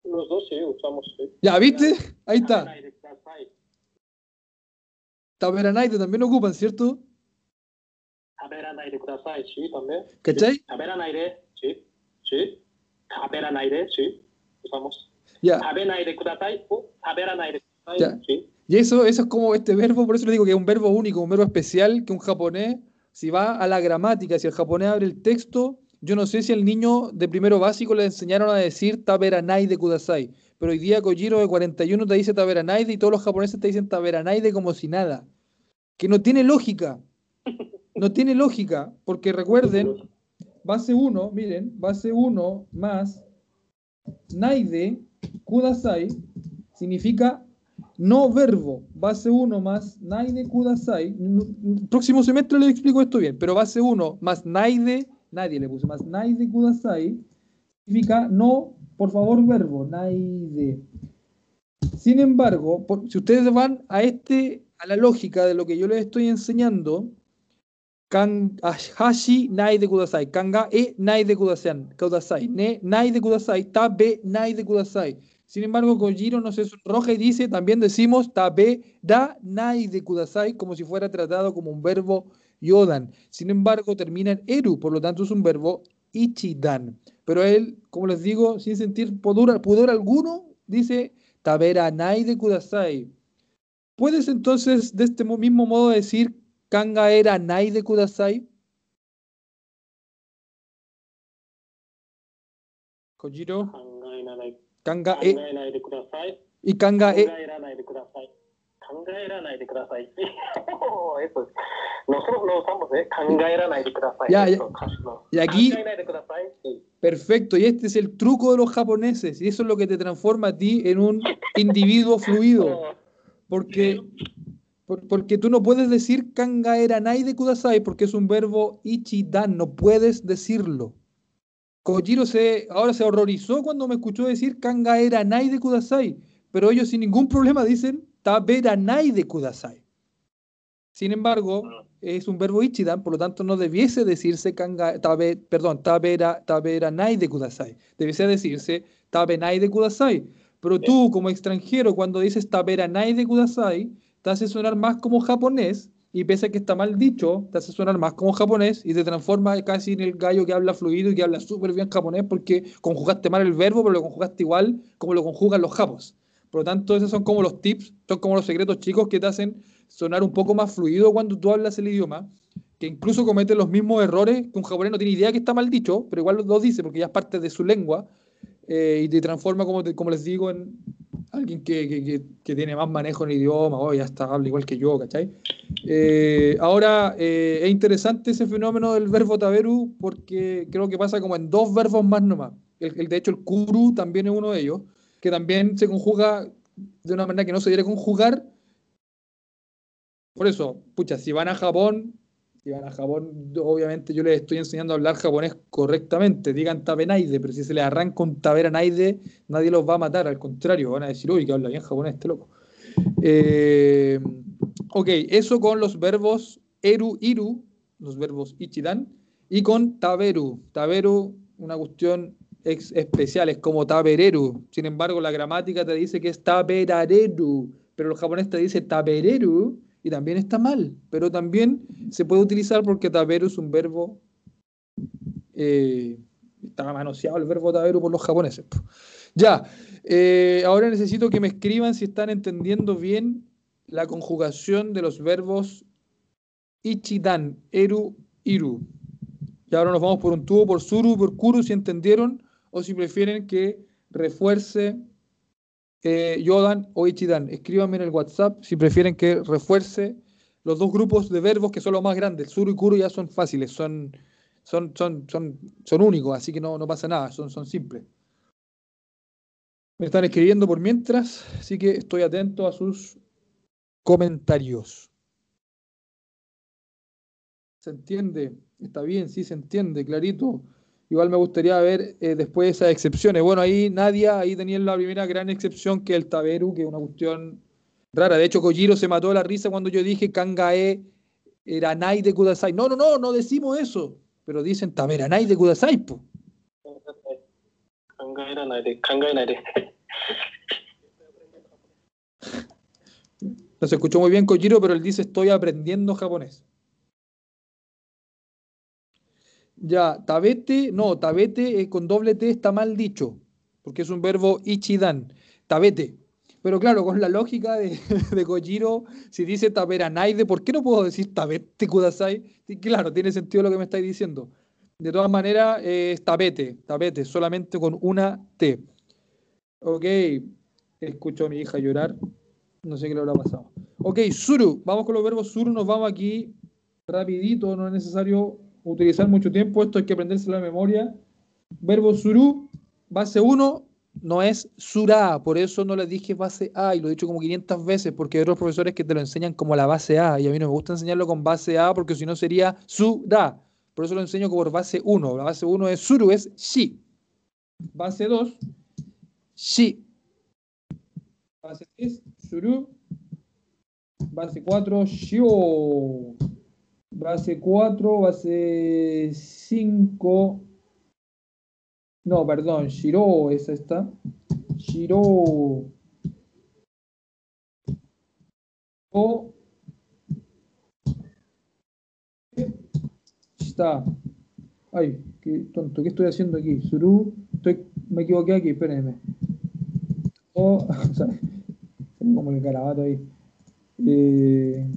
[SPEAKER 2] Los dos sí usamos.
[SPEAKER 1] Ya, ¿viste? Ahí está. Taberanaide también ocupan, ¿cierto?
[SPEAKER 2] Taberanaide, sí, también.
[SPEAKER 1] ¿Cachai?
[SPEAKER 2] Taberanaide, sí, sí. Saber al aire, sí. Usamos.
[SPEAKER 1] Ya.
[SPEAKER 2] Saber al aire kudatai o saber al aire kudatai,
[SPEAKER 1] ya. Y eso, eso es como este verbo, por eso le digo que es un verbo único, un verbo especial que un japonés, si va a la gramática, si el japonés abre el texto, yo no sé si al niño de primero básico le enseñaron a decir taberanai de kudasai, pero hoy día Kojiro de 41 te dice taberanai y todos los japoneses te dicen taberanai como si nada, que no tiene lógica, no tiene lógica, porque recuerden base 1, miren, base 1 más naide kudasai significa no verbo, base 1 más naide kudasai. Próximo semestre les explico esto bien, pero base 1 más naide, nadie le puso más naide kudasai, significa no, por favor, verbo, naide. Sin embargo, si ustedes van a este, a la lógica de lo que yo les estoy enseñando, kan, ah, hashi naide kudasai, kanga e naide kudasai, kudasai, ne naide kudasai, tabe naide kudasai. Sin embargo, Kojiro no se sonroja y dice, también decimos tabe da nai de kudasai, como si fuera tratado como un verbo yodan. Sin embargo, termina en eru, por lo tanto es un verbo ichidan. Pero él, como les digo, sin sentir pudor, pudor alguno, dice tabera nai de kudasai. ¿Puedes entonces de este mo- mismo modo decir Kanga era Nai de Kudasai. Kojiro. Kanga e. Y Kanga e.
[SPEAKER 2] Nosotros lo usamos, ¿eh?
[SPEAKER 1] Ya, ya. Y aquí. Perfecto. Y este es el truco de los japoneses. Y eso es lo que te transforma a ti en un individuo fluido. Porque porque tú no puedes decir kanga era nai de kudasai porque es un verbo ichidan, no puedes decirlo. Kojiro se, ahora se horrorizó cuando me escuchó decir kanga era nai de kudasai, pero ellos sin ningún problema dicen tabera nai de kudasai. Sin embargo, es un verbo ichidan, por lo tanto no debiese decirse kanga, tabe, perdón, tabera, tabera nai de kudasai. Debiese decirse tabe nai de kudasai. Pero tú, como extranjero, cuando dices tabera nai de kudasai, te hace sonar más como japonés, y pese a que está mal dicho, te hace sonar más como japonés y te transforma casi en el gallo que habla fluido y que habla súper bien japonés porque conjugaste mal el verbo, pero lo conjugaste igual como lo conjugan los japos. Por lo tanto, esos son como los tips, son como los secretos chicos que te hacen sonar un poco más fluido cuando tú hablas el idioma, que incluso cometen los mismos errores que un japonés no tiene idea que está mal dicho, pero igual lo dice porque ya es parte de su lengua eh, y te transforma, como, como les digo, en alguien que, que- que- tiene más manejo en el idioma, o ya está, habla igual que yo, ¿cachai? Eh, ahora, eh, es interesante ese fenómeno del verbo taberu porque creo que pasa como en dos verbos más nomás. El, el- de hecho, el kuru también es uno de ellos, que también se conjuga de una manera que no se debe conjugar. Por eso, pucha, si van a Japón, Si van a Japón, obviamente yo les estoy enseñando a hablar japonés correctamente. Digan tabenaide, pero si se les arranca un taberanaide, nadie los va a matar. Al contrario, van a decir, uy, que habla bien japonés este loco. Eh, ok, eso con los verbos eru, iru, los verbos ichidan, y con taberu. Taberu, una cuestión ex- especial, es como tabereru. Sin embargo, la gramática te dice que es taberareru, pero el japonés te dice tabereru y también está mal, pero también se puede utilizar porque taberu es un verbo, eh, está manoseado el verbo taberu por los japoneses. po. Ya, eh, ahora necesito que me escriban si están entendiendo bien la conjugación de los verbos ichidan, eru, iru. Y ahora nos vamos por un tubo, por suru, por kuru, si entendieron, o si prefieren que refuerce eh, Yodan o Ichidan. Escríbanme en el WhatsApp si prefieren que refuerce los dos grupos de verbos que son los más grandes. Suru y kuru ya son fáciles, son, son, son, son, son únicos, así que no, no pasa nada, son, son simples. Me están escribiendo por mientras, así que estoy atento a sus comentarios. ¿Se entiende? Está bien, sí se entiende, clarito. Igual me gustaría ver eh, después esas excepciones. Bueno, ahí Nadia, ahí tenían la primera gran excepción que el Taberu, que es una cuestión rara. De hecho, Kojiro se mató de la risa cuando yo dije Kangae era Nai de Kudasai. No, no, no, no decimos eso. Pero dicen Taberanai de Kudasai, po. No se escuchó muy bien Kojiro, pero él dice estoy aprendiendo japonés. Ya, tabete, no, tabete con doble T está mal dicho, porque es un verbo ichidan, tabete. Pero claro, con la lógica de, de si dice taberanaide, ¿por qué no puedo decir tabete kudasai? Claro, tiene sentido lo que me estáis diciendo. De todas maneras, es tapete, tapete, solamente con una T. Ok, escucho a mi hija llorar. No sé qué le habrá pasado. Ok, suru. Vamos con los verbos suru. Nos vamos aquí rapidito. No es necesario utilizar mucho tiempo. Esto hay que aprenderse la memoria. Verbo suru, base 1, no es surá. Por eso no les dije base A y lo he dicho como 500 veces porque hay otros profesores que te lo enseñan como la base A y a mí no me gusta enseñarlo con base A porque si no sería surá. Por eso lo enseño por base 1. La base 1 es suru, es shi. Base 2, shi. Base 3, suru. Base 4, shio. Base 4, base 5. No, perdón, shiro, esa está. Shiro. Está. Ay, qué tonto, ¿qué estoy haciendo aquí? Suru. Estoy, me equivoqué aquí, espérenme. O. O sea, tengo como el garabato ahí. Eh,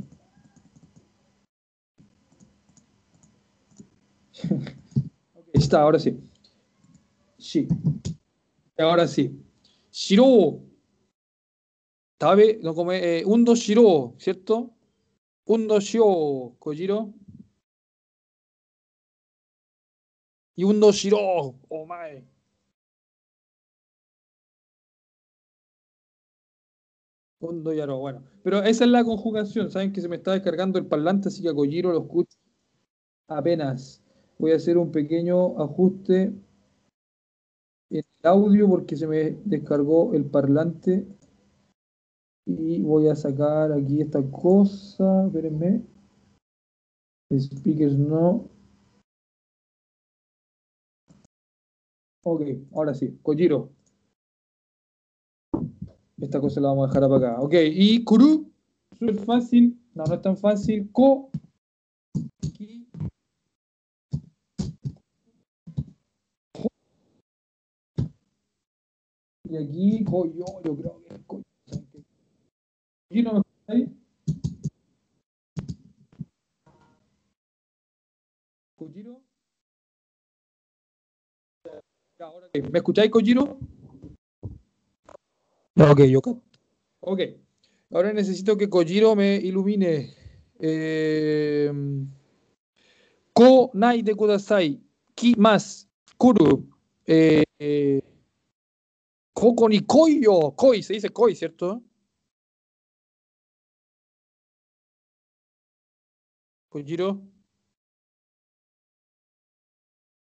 [SPEAKER 1] ok, está, ahora sí. Sí. Ahora sí. Shiro. Tabe, no come, eh, undo shiro, ¿cierto? Undo shio, Kojiro. Y undo shiro, oh my. Undo yaro, bueno. Pero esa es la conjugación. Saben que se me está descargando el parlante, así que a Kojiro lo escucho apenas. Voy a hacer un pequeño ajuste en el audio porque se me descargó el parlante. Y voy a sacar aquí esta cosa. Espérenme. Speakers no. Ok, ahora sí. Kojiro. Esta cosa la vamos a dejar para acá. Ok, y Kuru. Súper fácil. No, no es tan fácil. Ko. Y aquí, Koyo, yo creo que es Koyo. ¿Aquí no me ahora sí. ¿Me escucháis, Kojiro? Ok, yo. Ok. Ahora necesito que Kojiro me ilumine. Eh, ko nai de kudasai. Ki más. Kuru. Eh, eh, Koko ni koyo. Koi, se dice koi, ¿cierto? Kojiro.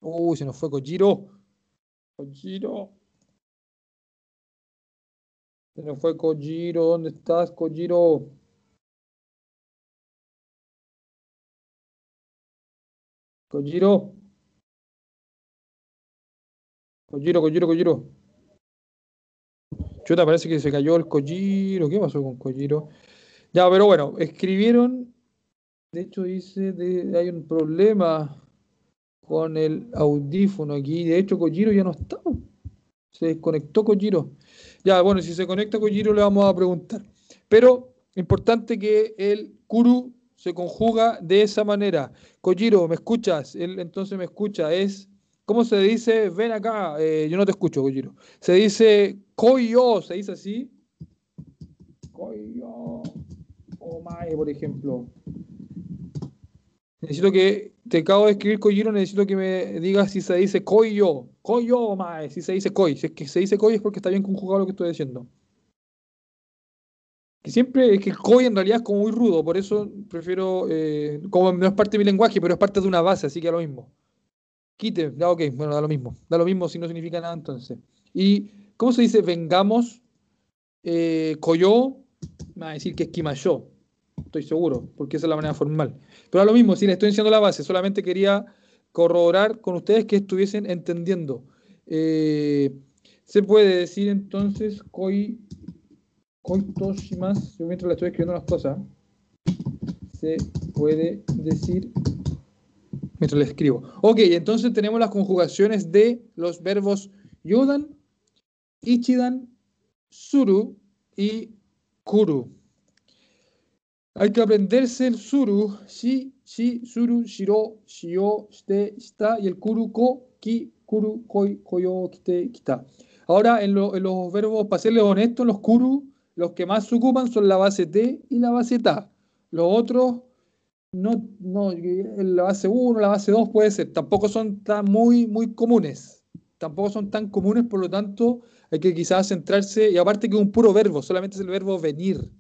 [SPEAKER 1] Uy, se nos fue Kojiro. Kojiro. Se nos fue Kojiro. ¿Dónde estás, Kojiro? Kojiro. Kojiro, Kojiro, Kojiro. Chuta, parece que se cayó el Kojiro. ¿Qué pasó con Kojiro? Ya, pero bueno, escribieron. De hecho, dice de, hay un problema con el audífono aquí. De hecho, Kojiro ya no está. Se desconectó Kojiro. Ya, bueno, si se conecta Kojiro le vamos a preguntar. Pero importante que el Kuru se conjuga de esa manera. Kojiro, ¿me escuchas? Él entonces me escucha. Es, ¿cómo se dice? Ven acá. Eh, yo no te escucho, Kojiro. Se dice koyo, se dice así. Koyo. Omae, por ejemplo. Necesito que, te acabo de escribir Kojiro, necesito que me digas si se dice koyo. Koyo, omae. Si se dice koi. Si es que se dice koi es porque está bien conjugado lo que estoy diciendo. Que siempre es que el koi en realidad es como muy rudo, por eso prefiero, eh, como no es parte de mi lenguaje, pero es parte de una base, así que da lo mismo. Quite, ya ok, bueno, da lo mismo. Da lo mismo si no significa nada entonces. ¿Y cómo se dice vengamos? Eh, me va a decir que es kimayo, estoy seguro, porque esa es la manera formal. Pero da lo mismo, si le estoy enseñando la base, solamente quería corroborar con ustedes que estuviesen entendiendo. Eh, se puede decir entonces koi más, yo mientras le estoy escribiendo las cosas, se puede decir mientras le escribo. Ok, entonces tenemos las conjugaciones de los verbos yudan, ichidan, suru y kuru. Hay que aprenderse el suru, shi, shi, suru, shiro, shio, shite, shita y el kuru, ko, ki, kuru, koi, koyo, kite, kita. Ahora, en, lo, en los verbos, para serles honestos, los kuru los que más se ocupan son la base T y la base Ta. Los otros, no, no, la base 1, la base 2 puede ser. Tampoco son tan muy, muy comunes. Tampoco son tan comunes, por lo tanto, hay que quizás centrarse. Y aparte que es un puro verbo, solamente es el verbo venir.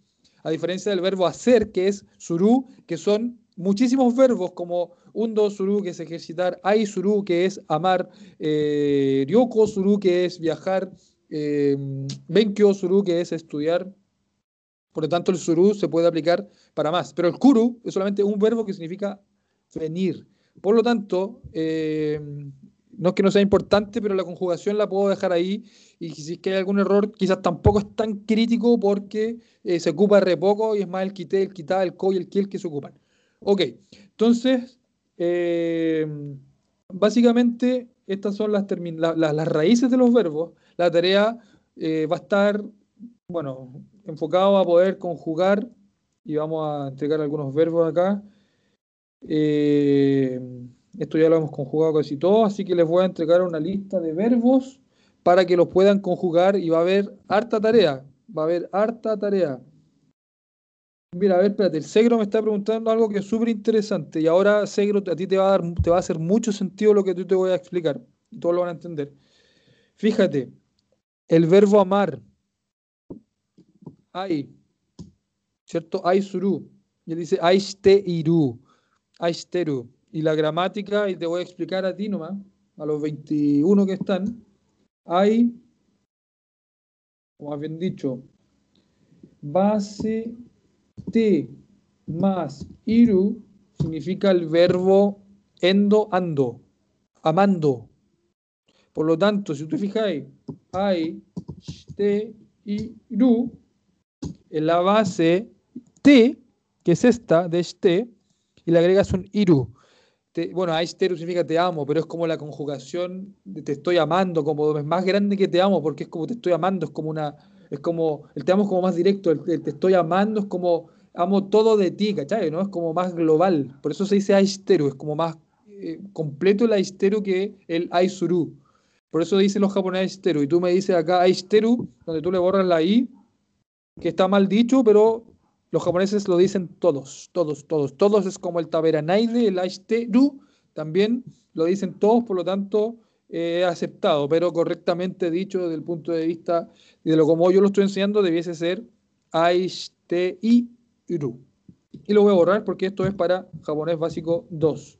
[SPEAKER 1] A diferencia del verbo hacer, que es suru, que son muchísimos verbos como undo suru, que es ejercitar, ai suru, que es amar, eh, ryoko suru, que es viajar, eh, Benkyo Suru, que es estudiar. Por lo tanto, el Suru se puede aplicar para más. Pero el Kuru es solamente un verbo que significa venir. Por lo tanto, eh, no es que no sea importante, pero la conjugación la puedo dejar ahí. Y si es que hay algún error, quizás tampoco es tan crítico porque eh, se ocupa re poco y es más el quité, el quitá, el co y el kiel que se ocupan. Ok, entonces, eh, básicamente estas son las, las raíces de los verbos la tarea va a estar, bueno, enfocado a poder conjugar y vamos a entregar algunos verbos acá. Eh, esto ya lo hemos conjugado casi todo, así que les voy a entregar una lista de verbos para que los puedan conjugar y va a haber harta tarea, va a haber harta tarea. Mira, a ver, espérate, el Segro me está preguntando algo que es súper interesante y ahora, Segro, a ti te va a, dar, te va a hacer mucho sentido lo que tú te voy a explicar, todos lo van a entender. Fíjate, el verbo amar. Ay. ¿Cierto? Ay suru. Y él dice aiste iru. Aisteru. Y la gramática, y te voy a explicar a ti nomás, a los 21 que están. Hay, o más bien dicho, base te más iru significa el verbo endo ando, amando. Por lo tanto, si tú fijáis, hay, te y ru, en la base te, que es esta, de este, y le agregas un iru. bueno, aisteru significa te amo, pero es como la conjugación de te estoy amando, como es más grande que te amo, porque es como te estoy amando, es como una, es como, el te amo es como más directo, el, te estoy amando es como amo todo de ti, ¿cachai? ¿no? Es como más global, por eso se dice aisteru, es como más eh, completo el aisteru que el aisuru. Por eso dicen los japoneses aisteru. Y tú me dices acá aisteru, donde tú le borras la i, que está mal dicho, pero los japoneses lo dicen todos, todos, todos. Todos es como el taberanaide, el aisteru, también lo dicen todos, por lo tanto, he aceptado, pero correctamente dicho desde el punto de vista de lo como yo lo estoy enseñando, debiese ser aisteiru. Y lo voy a borrar porque esto es para japonés básico 2.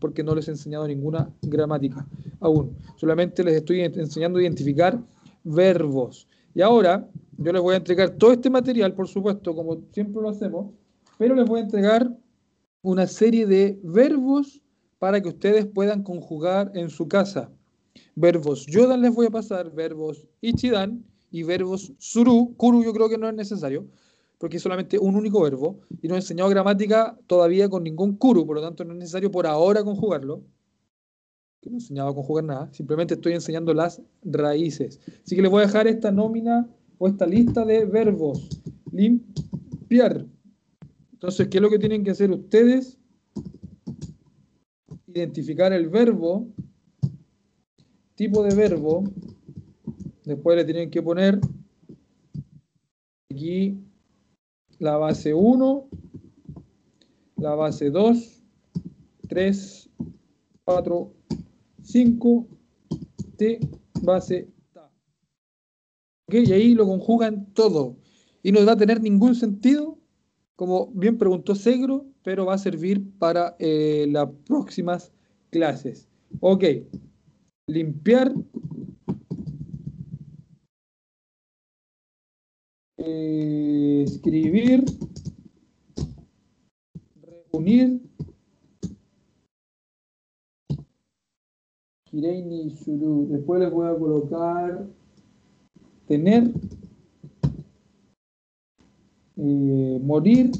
[SPEAKER 1] porque no les he enseñado ninguna gramática aún. Solamente les estoy enseñando a identificar verbos. Y ahora yo les voy a entregar todo este material, por supuesto, como siempre lo hacemos, pero les voy a entregar una serie de verbos para que ustedes puedan conjugar en su casa. Verbos yodan les voy a pasar, verbos ichidan y verbos suru. Kuru yo creo que no es necesario, porque es solamente un único verbo. Y no he enseñado gramática todavía con ningún kuru, por lo tanto no es necesario por ahora conjugarlo. Que no he enseñado a conjugar nada, simplemente estoy enseñando las raíces. Así que les voy a dejar esta nómina o esta lista de verbos. Limpiar. Entonces, ¿qué es lo que tienen que hacer ustedes? Identificar el verbo tipo de verbo, después le tienen que poner aquí la base 1, la base 2, 3, 4, 5, T, base ta. Y ahí lo conjugan todo. Y no va a tener ningún sentido, como bien preguntó Segro, pero va a servir para eh, las próximas clases. Ok limpiar, eh, escribir, reunir, Kireini Shuru. Después les voy a colocar tener, eh, morir,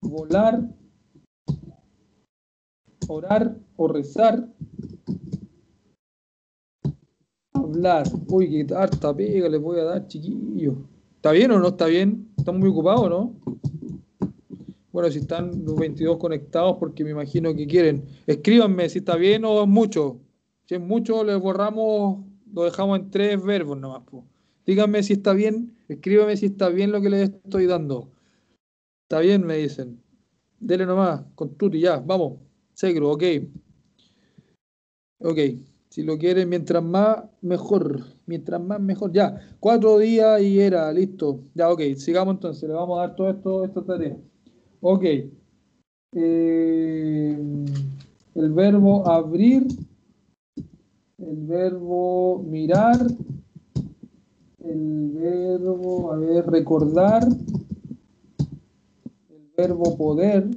[SPEAKER 1] volar, orar o rezar, hablar. Uy, qué harta pega les voy a dar, chiquillos. ¿Está bien o no está bien? ¿Están muy ocupados no? Bueno, si están los 22 conectados, porque me imagino que quieren. Escríbanme si está bien o mucho. Si es mucho, les borramos, lo dejamos en tres verbos nomás. Díganme si está bien, escríbanme si está bien lo que les estoy dando. Está bien, me dicen. Dele nomás, con tuti, ya, vamos. Segro, ok. Ok, si lo quieren, mientras más, mejor. Mientras más, mejor. Ya, cuatro días y era, listo. Ya, ok, sigamos entonces. Le vamos a dar todo esto, esta tarea. Ok. Eh, el verbo abrir. El verbo mirar. El verbo, a ver, recordar. El verbo poder.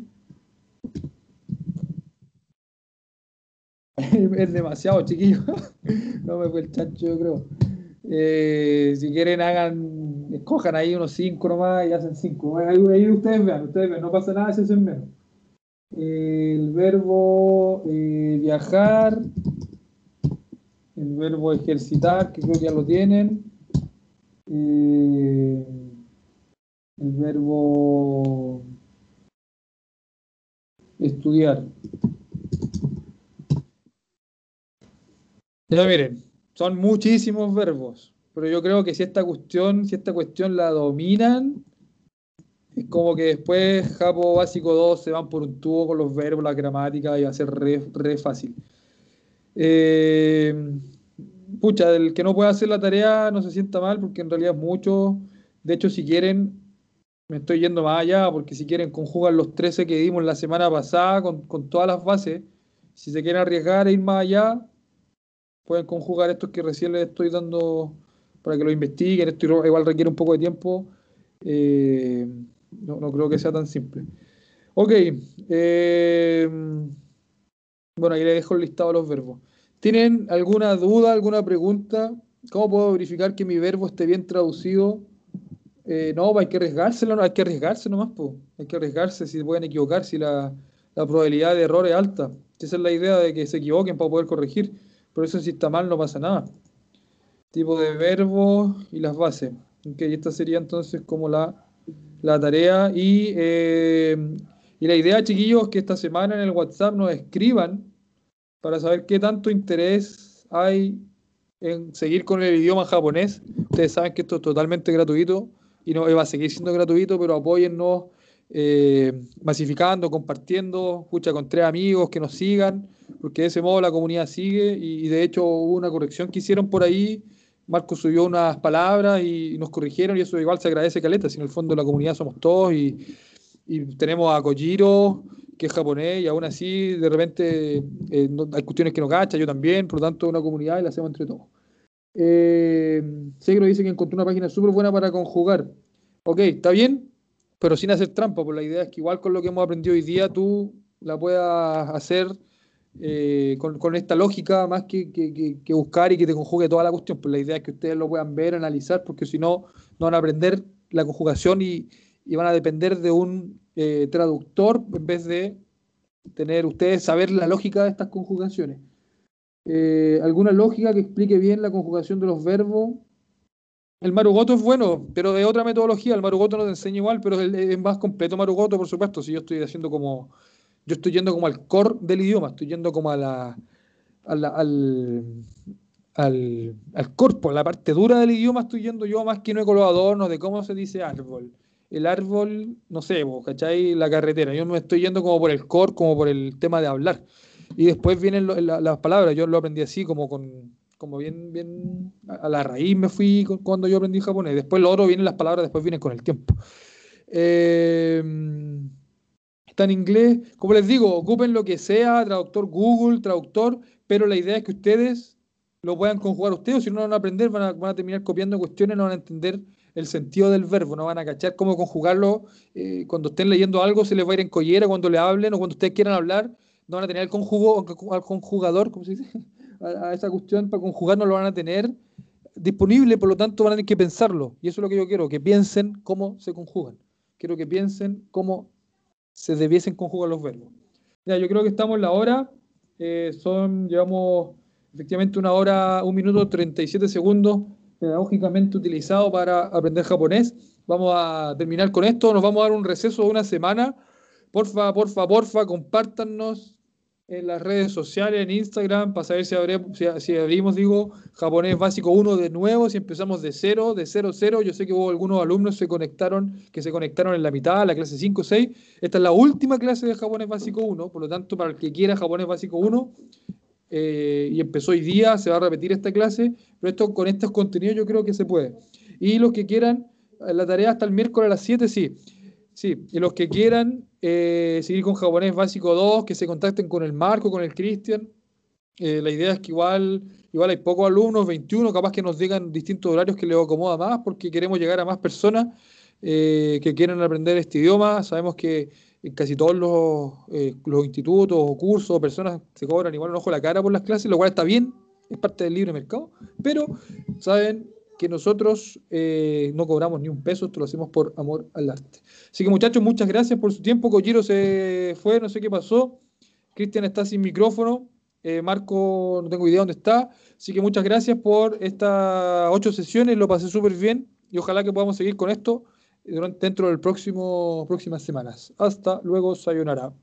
[SPEAKER 1] es demasiado chiquillo. no me fue el chancho, yo creo. Eh, si quieren, hagan, escojan ahí unos 5 nomás y hacen 5. Ahí, ustedes vean, ustedes vean, no pasa nada si hacen menos. el verbo eh, viajar, el verbo ejercitar, que creo que ya lo tienen. Eh, el verbo estudiar. Ya miren, son muchísimos verbos, pero yo creo que si esta cuestión, si esta cuestión la dominan, es como que después Japo básico 2 se van por un tubo con los verbos, la gramática y va a ser re, fácil. Eh, pucha, el que no pueda hacer la tarea no se sienta mal porque en realidad es mucho. De hecho, si quieren, me estoy yendo más allá porque si quieren conjugan los 13 que dimos la semana pasada con, con todas las bases. Si se quieren arriesgar a ir más allá, pueden conjugar estos que recién les estoy dando para que lo investiguen. Esto igual requiere un poco de tiempo. Eh, no, creo que sea tan simple. Ok. Eh, bueno, ahí les dejo el listado de los verbos. ¿Tienen alguna duda, alguna pregunta? ¿Cómo puedo verificar que mi verbo esté bien traducido? Eh, no, hay que arriesgarse, no, hay que arriesgarse nomás, hay que arriesgarse si pueden equivocar, si la, la probabilidad de error es alta. Esa es la idea de que se equivoquen para poder corregir. Por eso si está mal no pasa nada. Tipo de verbo y las bases. Esta sería entonces como la, tarea. Y, eh, y la idea, chiquillos, que esta semana en el WhatsApp nos escriban para saber qué tanto interés hay en seguir con el idioma japonés. Ustedes saben que esto es totalmente gratuito y no va a seguir siendo gratuito, pero apóyennos eh, masificando, compartiendo, escucha con tres amigos que nos sigan, porque de ese modo la comunidad sigue y, de hecho hubo una corrección que hicieron por ahí. Marco subió unas palabras y, nos corrigieron y eso igual se agradece caleta, si en el fondo la comunidad somos todos y, y tenemos a Kojiro, que es japonés, y aún así, de repente, eh, hay cuestiones que no cacha, yo también, por lo tanto, una comunidad y la hacemos entre todos. Eh, Segro dice que encontró una página súper buena para conjugar. Ok, está bien, pero sin hacer trampa, pues la idea es que igual con lo que hemos aprendido hoy día, tú la puedas hacer eh, con, con esta lógica más que, que- que- que buscar y que te conjugue toda la cuestión. Pues la idea es que ustedes lo puedan ver, analizar, porque si no, no van a aprender la conjugación y, y van a depender de un eh, traductor en vez de tener ustedes saber la lógica de estas conjugaciones. Eh, ¿Alguna lógica que explique bien la conjugación de los verbos? El Marugoto es bueno, pero de otra metodología. El Marugoto no te enseña igual, pero es, es más completo Marugoto, por supuesto. Si yo estoy haciendo como. Yo estoy yendo como al core del idioma, estoy yendo como a la, al, al, al corpo, a la parte dura del idioma, estoy yendo yo más que no con los adornos de cómo se dice árbol. El árbol, no sé, vos, ¿cachai? La carretera. Yo me estoy yendo como por el core, como por el tema de hablar. Y después vienen la- las palabras. Yo lo aprendí así, como con como bien, bien a la raíz me fui cu- cuando yo aprendí japonés. Después lo otro vienen las palabras, después vienen con el tiempo. Eh, está en inglés. Como les digo, ocupen lo que sea, traductor Google, traductor, pero la idea es que ustedes lo puedan conjugar ustedes, o si no van a aprender, van a, van a terminar copiando cuestiones, no van a entender el sentido del verbo, no van a cachar cómo conjugarlo. eh, cuando estén leyendo algo se les va a ir en collera cuando le hablen o cuando ustedes quieran hablar, no van a tener el conjugo, al conjugador, ¿cómo se dice? A, esa cuestión para conjugar no lo van a tener disponible, por lo tanto van a tener que pensarlo. Y eso es lo que yo quiero, que piensen cómo se conjugan. Quiero que piensen cómo se debiesen conjugar los verbos. Ya, yo creo que estamos en la hora. eh, son, llevamos efectivamente una hora, un minuto 37 segundos pedagógicamente utilizado para aprender japonés. Vamos a terminar con esto. Nos vamos a dar un receso de una semana. Porfa, porfa, porfa, compártanos en las redes sociales, en Instagram, para saber si, abrimos, digo, japonés básico 1 de nuevo, si empezamos de cero, de cero, cero. Yo sé que hubo algunos alumnos se conectaron, que se conectaron en la mitad, la clase 5, 6. Esta es la última clase de japonés básico 1, por lo tanto, para el que quiera japonés básico 1, eh, y empezó hoy día, se va a repetir esta clase, pero esto con estos contenidos yo creo que se puede. Y los que quieran, la tarea hasta el miércoles a las 7, sí. Sí, y los que quieran eh, seguir con japonés básico 2, que se contacten con el Marco, con el Cristian. Eh, la idea es que igual, igual hay pocos alumnos, 21, capaz que nos digan distintos horarios que les acomoda más, porque queremos llegar a más personas eh, que quieran aprender este idioma. Sabemos que en casi todos los, los institutos o cursos personas se cobran igual un ojo a la cara por las clases, lo cual está bien, es parte del libre mercado, pero saben que nosotros eh, no cobramos ni un peso, esto lo hacemos por amor al arte. Así que muchachos, muchas gracias por su tiempo. Kojiro se fue, no sé qué pasó. Cristian está sin micrófono. Eh, Marco, no tengo idea dónde está. Así que muchas gracias por estas ocho sesiones. Lo pasé súper bien y ojalá que podamos seguir con esto durante, dentro del próximo próximas semanas. Hasta luego, sayonara.